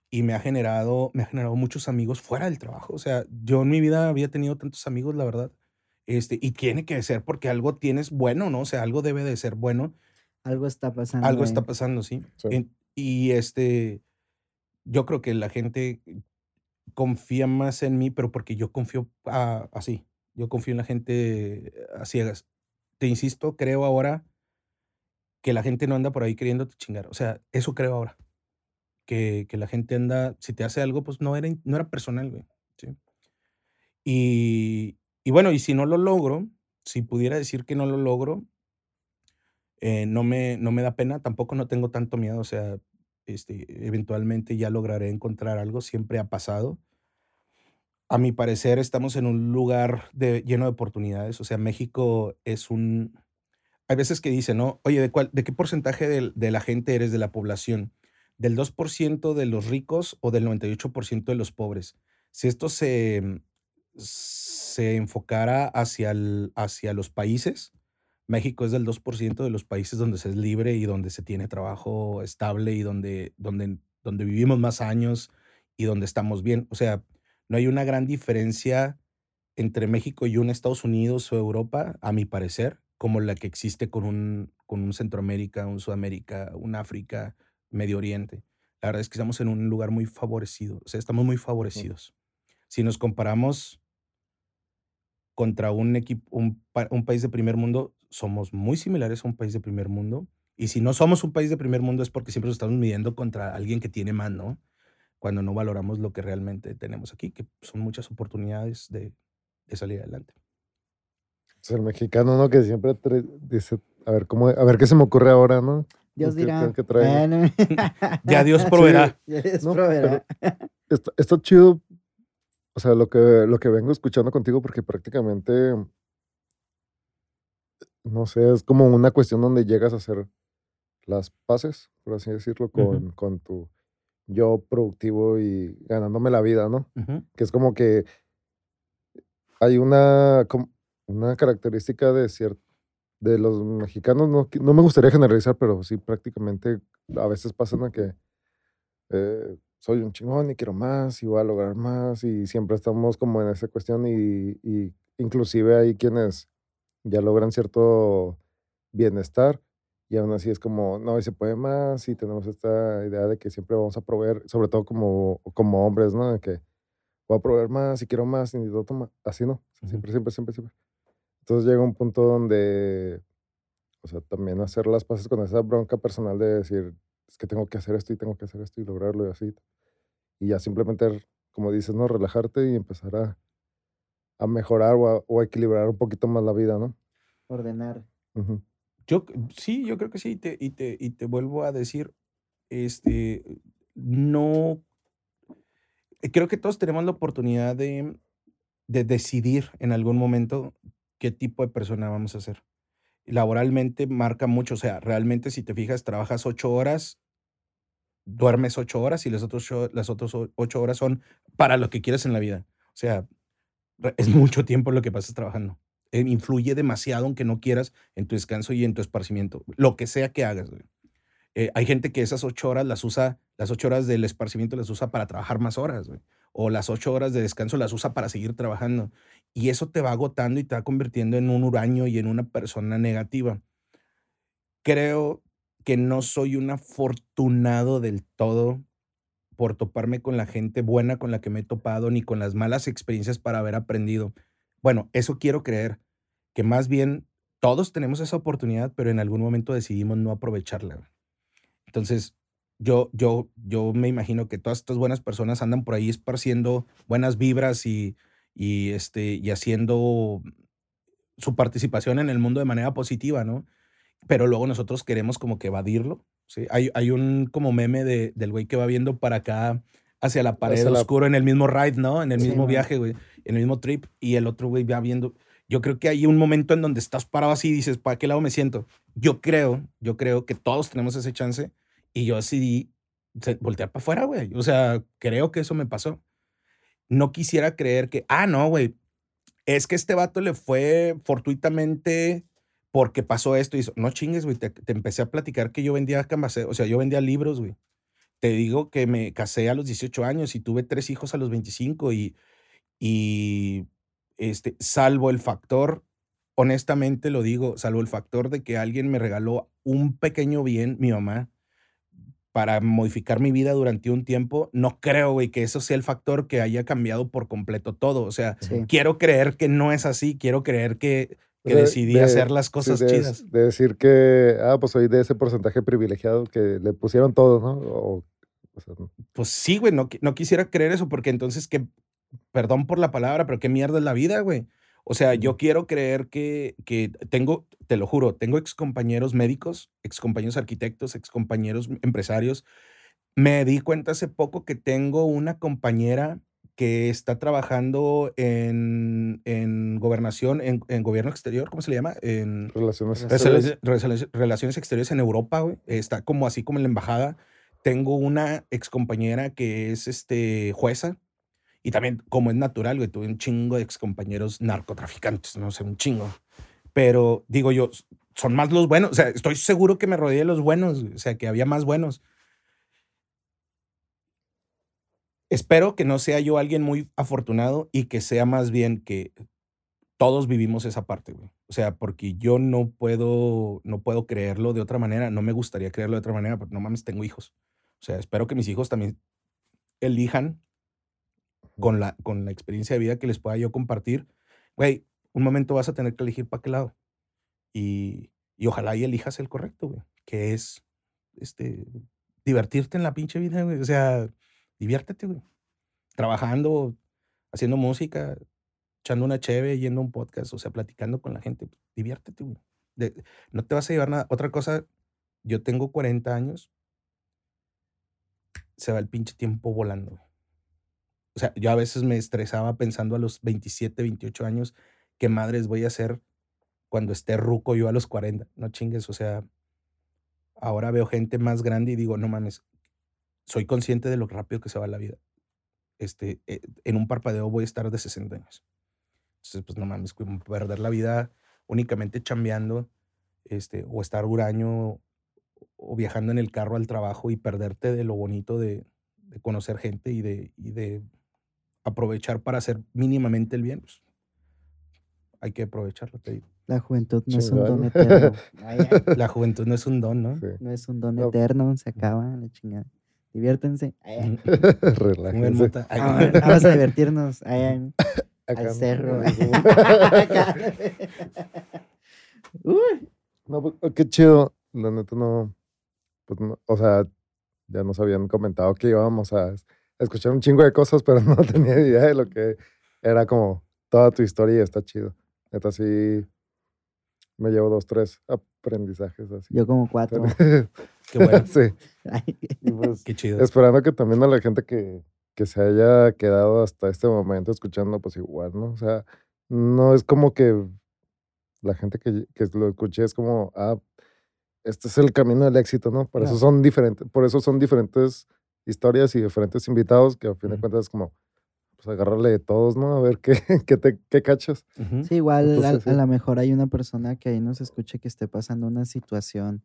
y me ha generado, me ha generado muchos amigos fuera del trabajo. O sea, yo en mi vida había tenido tantos amigos, la verdad. Este, y tiene que ser porque algo tienes bueno, ¿no? O sea, algo debe de ser bueno Algo está pasando. algo está pasando, sí. Sí. En- y este, yo creo que la gente confía más en mí, pero porque yo confío ah, así. Yo confío en la gente a ciegas. Te insisto, creo ahora que la gente no anda por ahí queriéndote chingar. O sea, eso creo ahora. Que, que la gente anda, si te hace algo, pues no era, no era personal, güey. Y, y bueno, y si no lo logro, si pudiera decir que no lo logro, eh, no me, no me da pena, tampoco no tengo tanto miedo, o sea, este, eventualmente ya lograré encontrar algo, siempre ha pasado. A mi parecer estamos en un lugar de, lleno de oportunidades, o sea, México es un... Hay veces que dicen, ¿no? Oye, ¿de, cuál, de qué porcentaje del- de, la gente eres de la población? ¿Del 2% de los ricos o del 98% de los pobres? Si esto se, se enfocara hacia, el- hacia los países, México es del 2% de los países donde se es libre y donde se tiene trabajo estable y donde, donde, donde vivimos más años y donde estamos bien. O sea, no hay una gran diferencia entre México y un Estados Unidos o Europa, a mi parecer, como la que existe con un, con un Centroamérica, un Sudamérica, un África, Medio Oriente. La verdad es que estamos en un lugar muy favorecido, o sea, estamos muy favorecidos. Si nos comparamos contra un equipo, un, pa- un país de primer mundo, somos muy similares a un país de primer mundo. Y si no somos un país de primer mundo es porque siempre nos estamos midiendo contra alguien que tiene más, ¿no? Cuando no valoramos lo que realmente tenemos aquí, que son muchas oportunidades de, de salir adelante. Es el mexicano, ¿no? Que siempre dice, a ver, cómo, a ver qué se me ocurre ahora, ¿no? Dios ¿Qué- dirá. Bueno. Ya Dios proveerá. Ya Dios No, proveerá. Está, está chido, o sea, lo que, lo que vengo escuchando contigo, porque prácticamente, no sé, es como una cuestión donde llegas a hacer las paces, por así decirlo, con, con tu yo productivo y ganándome la vida, ¿no? Que es como que hay una, una característica de cierto de los mexicanos, no, no me gustaría generalizar, pero sí prácticamente a veces pasan a que eh, soy un chingón y quiero más y voy a lograr más y siempre estamos como en esa cuestión y, y inclusive hay quienes ya logran cierto bienestar y aún así es como, no, y se puede más y tenemos esta idea de que siempre vamos a proveer, sobre todo como, como hombres, ¿no? De que voy a proveer más y quiero más y necesito más, así no, siempre, siempre, siempre, siempre. Entonces llega un punto donde, o sea, también hacer las paces con esa bronca personal de decir, es que tengo que hacer esto y tengo que hacer esto y lograrlo y así. Y ya simplemente, como dices, ¿no? Relajarte y empezar a, a mejorar o a, o a equilibrar un poquito más la vida, ¿no? Ordenar. Ujú. Yo sí, yo creo que sí, y te, y te, y te vuelvo a decir, este, no, eh, creo que todos tenemos la oportunidad de, de decidir en algún momento qué tipo de persona vamos a ser. Laboralmente marca mucho, o sea, realmente si te fijas, trabajas ocho horas, duermes ocho horas y las otras las ocho horas son para lo que quieres en la vida. O sea, es mucho tiempo lo que pasas trabajando. Influye demasiado, aunque no quieras, en tu descanso y en tu esparcimiento. Lo que sea que hagas. Eh, hay gente que esas ocho horas las usa, las ocho horas del esparcimiento las usa para trabajar más horas. O las ocho horas de descanso las usa para seguir trabajando. Y eso te va agotando y te va convirtiendo en un huraño y en una persona negativa. Creo que no soy un afortunado del todo por toparme con la gente buena con la que me he topado, ni con las malas experiencias para haber aprendido. Bueno, eso quiero creer, que más bien todos tenemos esa oportunidad, pero en algún momento decidimos no aprovecharla. Entonces, yo, yo, yo me imagino que todas estas buenas personas andan por ahí esparciendo buenas vibras y, y, este, y haciendo su participación en el mundo de manera positiva, ¿no? Pero luego nosotros queremos como que evadirlo. ¿sí? Hay, hay un como meme de, del güey que va viendo para acá hacia la pared Hacia la- oscuro en el mismo ride, ¿no? En el mismo viaje, güey, en el mismo trip. Y el otro güey va viendo. Yo creo que hay un momento en donde estás parado así y dices, ¿para qué lado me siento? Yo creo, yo creo que todos tenemos ese chance y yo decidí voltear para afuera, güey. O sea, creo que eso me pasó. No quisiera creer que, ah, no, güey, es que este vato le fue fortuitamente porque pasó esto y hizo. No chingues, güey, te, te empecé a platicar que yo vendía cambase, o sea, yo vendía libros, güey. Te digo que me casé a los 18 años y tuve tres hijos a los 25 y, y este, salvo el factor, honestamente lo digo, salvo el factor de que alguien me regaló un pequeño bien, mi mamá, para modificar mi vida durante un tiempo, no creo, güey, que eso sea el factor que haya cambiado por completo todo. O sea, Sí. quiero creer que no es así, quiero creer que, que De- decidí de- hacer las sí, cosas de, chidas. De decir que, ah, pues soy de ese porcentaje privilegiado que le pusieron todo, ¿no? O, o sea, Pues sí, güey, no, no quisiera creer eso porque entonces que, perdón por la palabra, pero qué mierda es la vida, güey. O sea, yo quiero creer que, que tengo, te lo juro, tengo excompañeros médicos, excompañeros arquitectos, excompañeros empresarios. Me di cuenta hace poco que tengo una compañera que está trabajando en, en gobernación, en, en gobierno exterior, ¿cómo se le llama? En, relaciones Relaciones- exteriores. Relaciones, relaciones exteriores en Europa, güey. Está como así como en la embajada. Tengo una excompañera que es este, jueza. Y también, como es natural, güey, tuve un chingo de excompañeros narcotraficantes, no sé, un chingo. Pero digo yo, son más los buenos. O sea, estoy seguro que me rodeé de los buenos. O sea, que había más buenos. Espero que no sea yo alguien muy afortunado y que sea más bien que todos vivimos esa parte, güey. O sea, porque yo no puedo, no puedo creerlo de otra manera. No me gustaría creerlo de otra manera, porque no mames, tengo hijos. O sea, espero que mis hijos también elijan con la, con la experiencia de vida que les pueda yo compartir. Güey, un momento vas a tener que elegir para qué lado. Y, y ojalá y elijas el correcto, güey. Que es, este, divertirte en la pinche vida, güey. O sea, diviértete, güey. Trabajando, haciendo música, echando una cheve, yendo a un podcast, o sea, platicando con la gente. Diviértete, güey. No te vas a llevar nada. Otra cosa, yo tengo 40 años, se va el pinche tiempo volando. güey. O sea, yo a veces me estresaba pensando a los 27, 28 años, qué madres voy a hacer cuando esté ruco yo a los 40. No chingues, o sea, ahora veo gente más grande y digo, no mames, soy consciente de lo rápido que se va la vida. Este, eh, en un parpadeo voy a estar de 60 años. Entonces, pues no mames, perder la vida únicamente chambeando, este, o estar huraño o viajando en el carro al trabajo y perderte de lo bonito de, de conocer gente y de, y de aprovechar para hacer mínimamente el bien. pues, hay que aprovecharlo, te digo. La juventud no es un don eterno. Ay, ay, La juventud no es un don, ¿no? Sí. no es un don No. eterno, se acaba la chingada. Diviértense. Ay, Relájense. Ay, Vamos, a divertirnos. Ay, ay, Acá al cerro. Uy, No, pues, oh, qué chido. La neta no, pues no, o sea, ya nos habían comentado que íbamos a, es- a escuchar un chingo de cosas, pero no tenía idea de lo que era como toda tu historia y está chido. Neta, sí, me llevo dos, tres aprendizajes así. Yo como cuatro. Qué bueno, sí, y pues qué chido. esperando que también a la gente que, que se haya quedado hasta este momento escuchando, pues igual, ¿no? O sea, no es como que la gente que, que lo escuché es como, ah, este es el camino del éxito, ¿no? Por eso son diferentes, por eso son diferentes historias y diferentes invitados que a fin de cuentas es como, pues agarrarle de todos, ¿no? A ver qué, qué, te, qué cachas. Sí, igual a- Entonces, a, sí. lo mejor hay una persona que ahí nos escuche que esté pasando una situación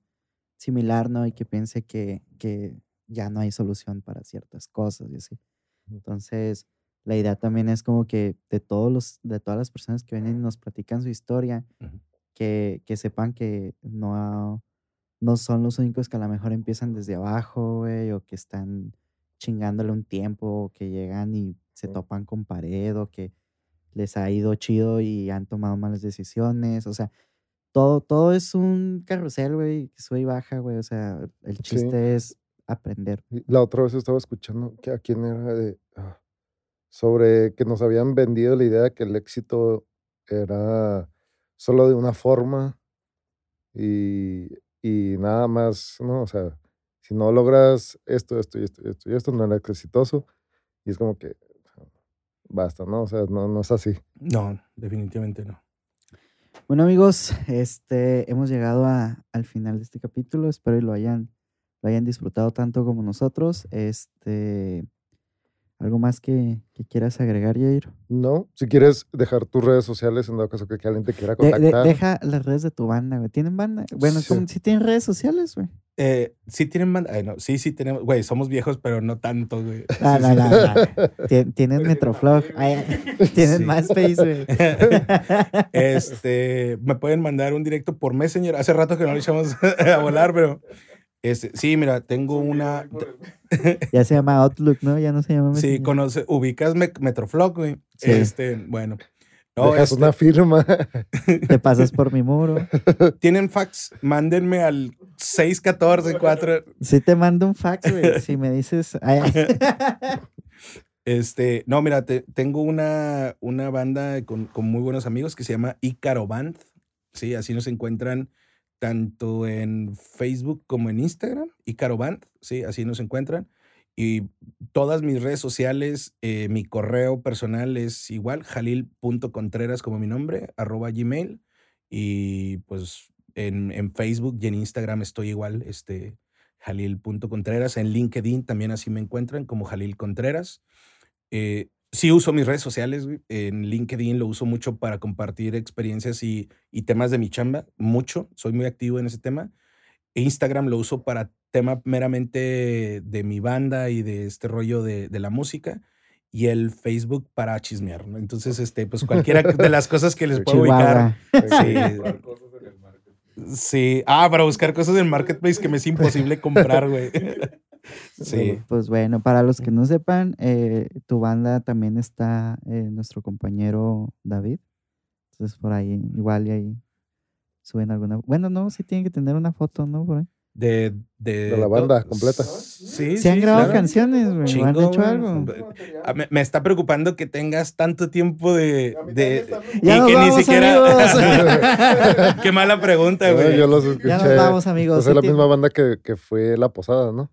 similar, ¿no? Y que piense que, que ya no hay solución para ciertas cosas y así. Entonces, la idea también es como que de todos los, de todas las personas que vienen y nos platican su historia, que, que sepan que no, no son los únicos que a lo mejor empiezan desde abajo, güey, o que están chingándole un tiempo, o que llegan y se topan con pared, o que les ha ido chido y han tomado malas decisiones. O sea, todo, todo es un carrusel, güey, que sube y baja, güey. O sea, el Sí. chiste es aprender. La otra vez estaba escuchando que a quién era de ah, sobre que nos habían vendido la idea de que el éxito era solo de una forma y, y nada más, ¿no? O sea, si no logras esto, esto y esto y esto y esto, no eres exitoso. Y es como que basta, ¿no? O sea, no, no es así. No, definitivamente no. Bueno, amigos, este, hemos llegado a- al final de este capítulo. Espero y lo hayan, lo hayan disfrutado tanto como nosotros. Este, ¿algo más que, que quieras agregar, Jair? No, si quieres dejar tus redes sociales en dado caso que alguien te quiera De- de- contactar. deja las redes de tu banda, güey. ¿Tienen banda? Bueno, Sí. si tienen redes sociales, güey. Eh, sí tienen banda. ay, no, sí, sí tenemos. Güey, somos viejos, pero no tanto, güey. No, Sí, no, no, no. Tien- Tienen Metroflog. Tienen Sí. MySpace, güey. Este, me pueden mandar un directo por Messenger. Hace rato que no le echamos a volar, pero este, sí, mira, tengo una. Ya se llama Outlook, ¿no? Ya no se llama Sí, conoce, ubicas Me- Metroflog, güey. Sí. Este, bueno. No, Dejas este, una firma. Te pasas por mi muro. tienen fax, mándenme al 614 4 Sí te mando un fax, güey. Si me dices... ay, Este, no, mira, te- tengo una, una banda con, con muy buenos amigos que se llama Icaro Band. Sí, así nos encuentran tanto en Facebook como en Instagram. Icaro Band, sí, así nos encuentran. Y todas mis redes sociales, eh, mi correo personal es igual, jalil.contreras como mi nombre, arroba gmail. Y pues en, en Facebook y en Instagram estoy igual, este, jalil.contreras. En LinkedIn también así me encuentran como Jalil Contreras. Eh, sí uso mis redes sociales, güey. En LinkedIn lo uso mucho para compartir experiencias y, y temas de mi chamba, mucho. Soy muy activo en ese tema. Instagram lo uso para tema meramente de mi banda y de este rollo de, de la música. Y el Facebook para chismear, ¿no? Entonces, este, pues cualquiera de las cosas que les puedo ubicar. Sí. Sí. Ah, para buscar cosas en Marketplace que me es imposible comprar, güey. Sí. Pues bueno, para los que no sepan, eh, tu banda también está eh, nuestro compañero David. Entonces por ahí, igual y ahí suben alguna. Bueno, no, sí tienen que tener una foto, ¿no? Por ahí. De, de, De la banda completa. Sí, Se han grabado claro. canciones, güey. ¿o Chingo, ¿Han hecho güey. algo? Me, me está preocupando que tengas tanto tiempo de. de Ya y nos que vamos, ni siquiera. Qué mala pregunta, güey. yo los escuché. ya nos vamos, amigos. Pues Sí es la misma banda que, que fue La Posada, ¿no?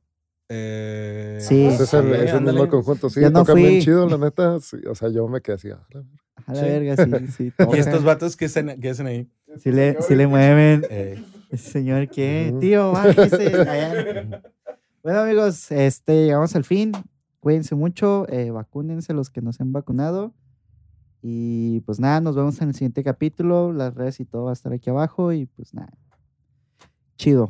Eh, Sí. Pues es el, sí, es el mismo conjunto. Sí, Yo no tocan bien chido, la neta. sí, o sea, yo me quedé así. ah, la verga. A la Sí. verga, sí, sí. ¿Y toca. estos vatos qué hacen, qué hacen ahí? Sí le, sí le mueven. Eh, Ese señor, ¿qué? Tío, bájese. Bueno, amigos, este, llegamos al fin. Cuídense mucho, eh, vacúnense los que no se han vacunado. Y pues nada, nos vemos en el siguiente capítulo. Las redes y todo va a estar aquí abajo. Y pues nada. Chido.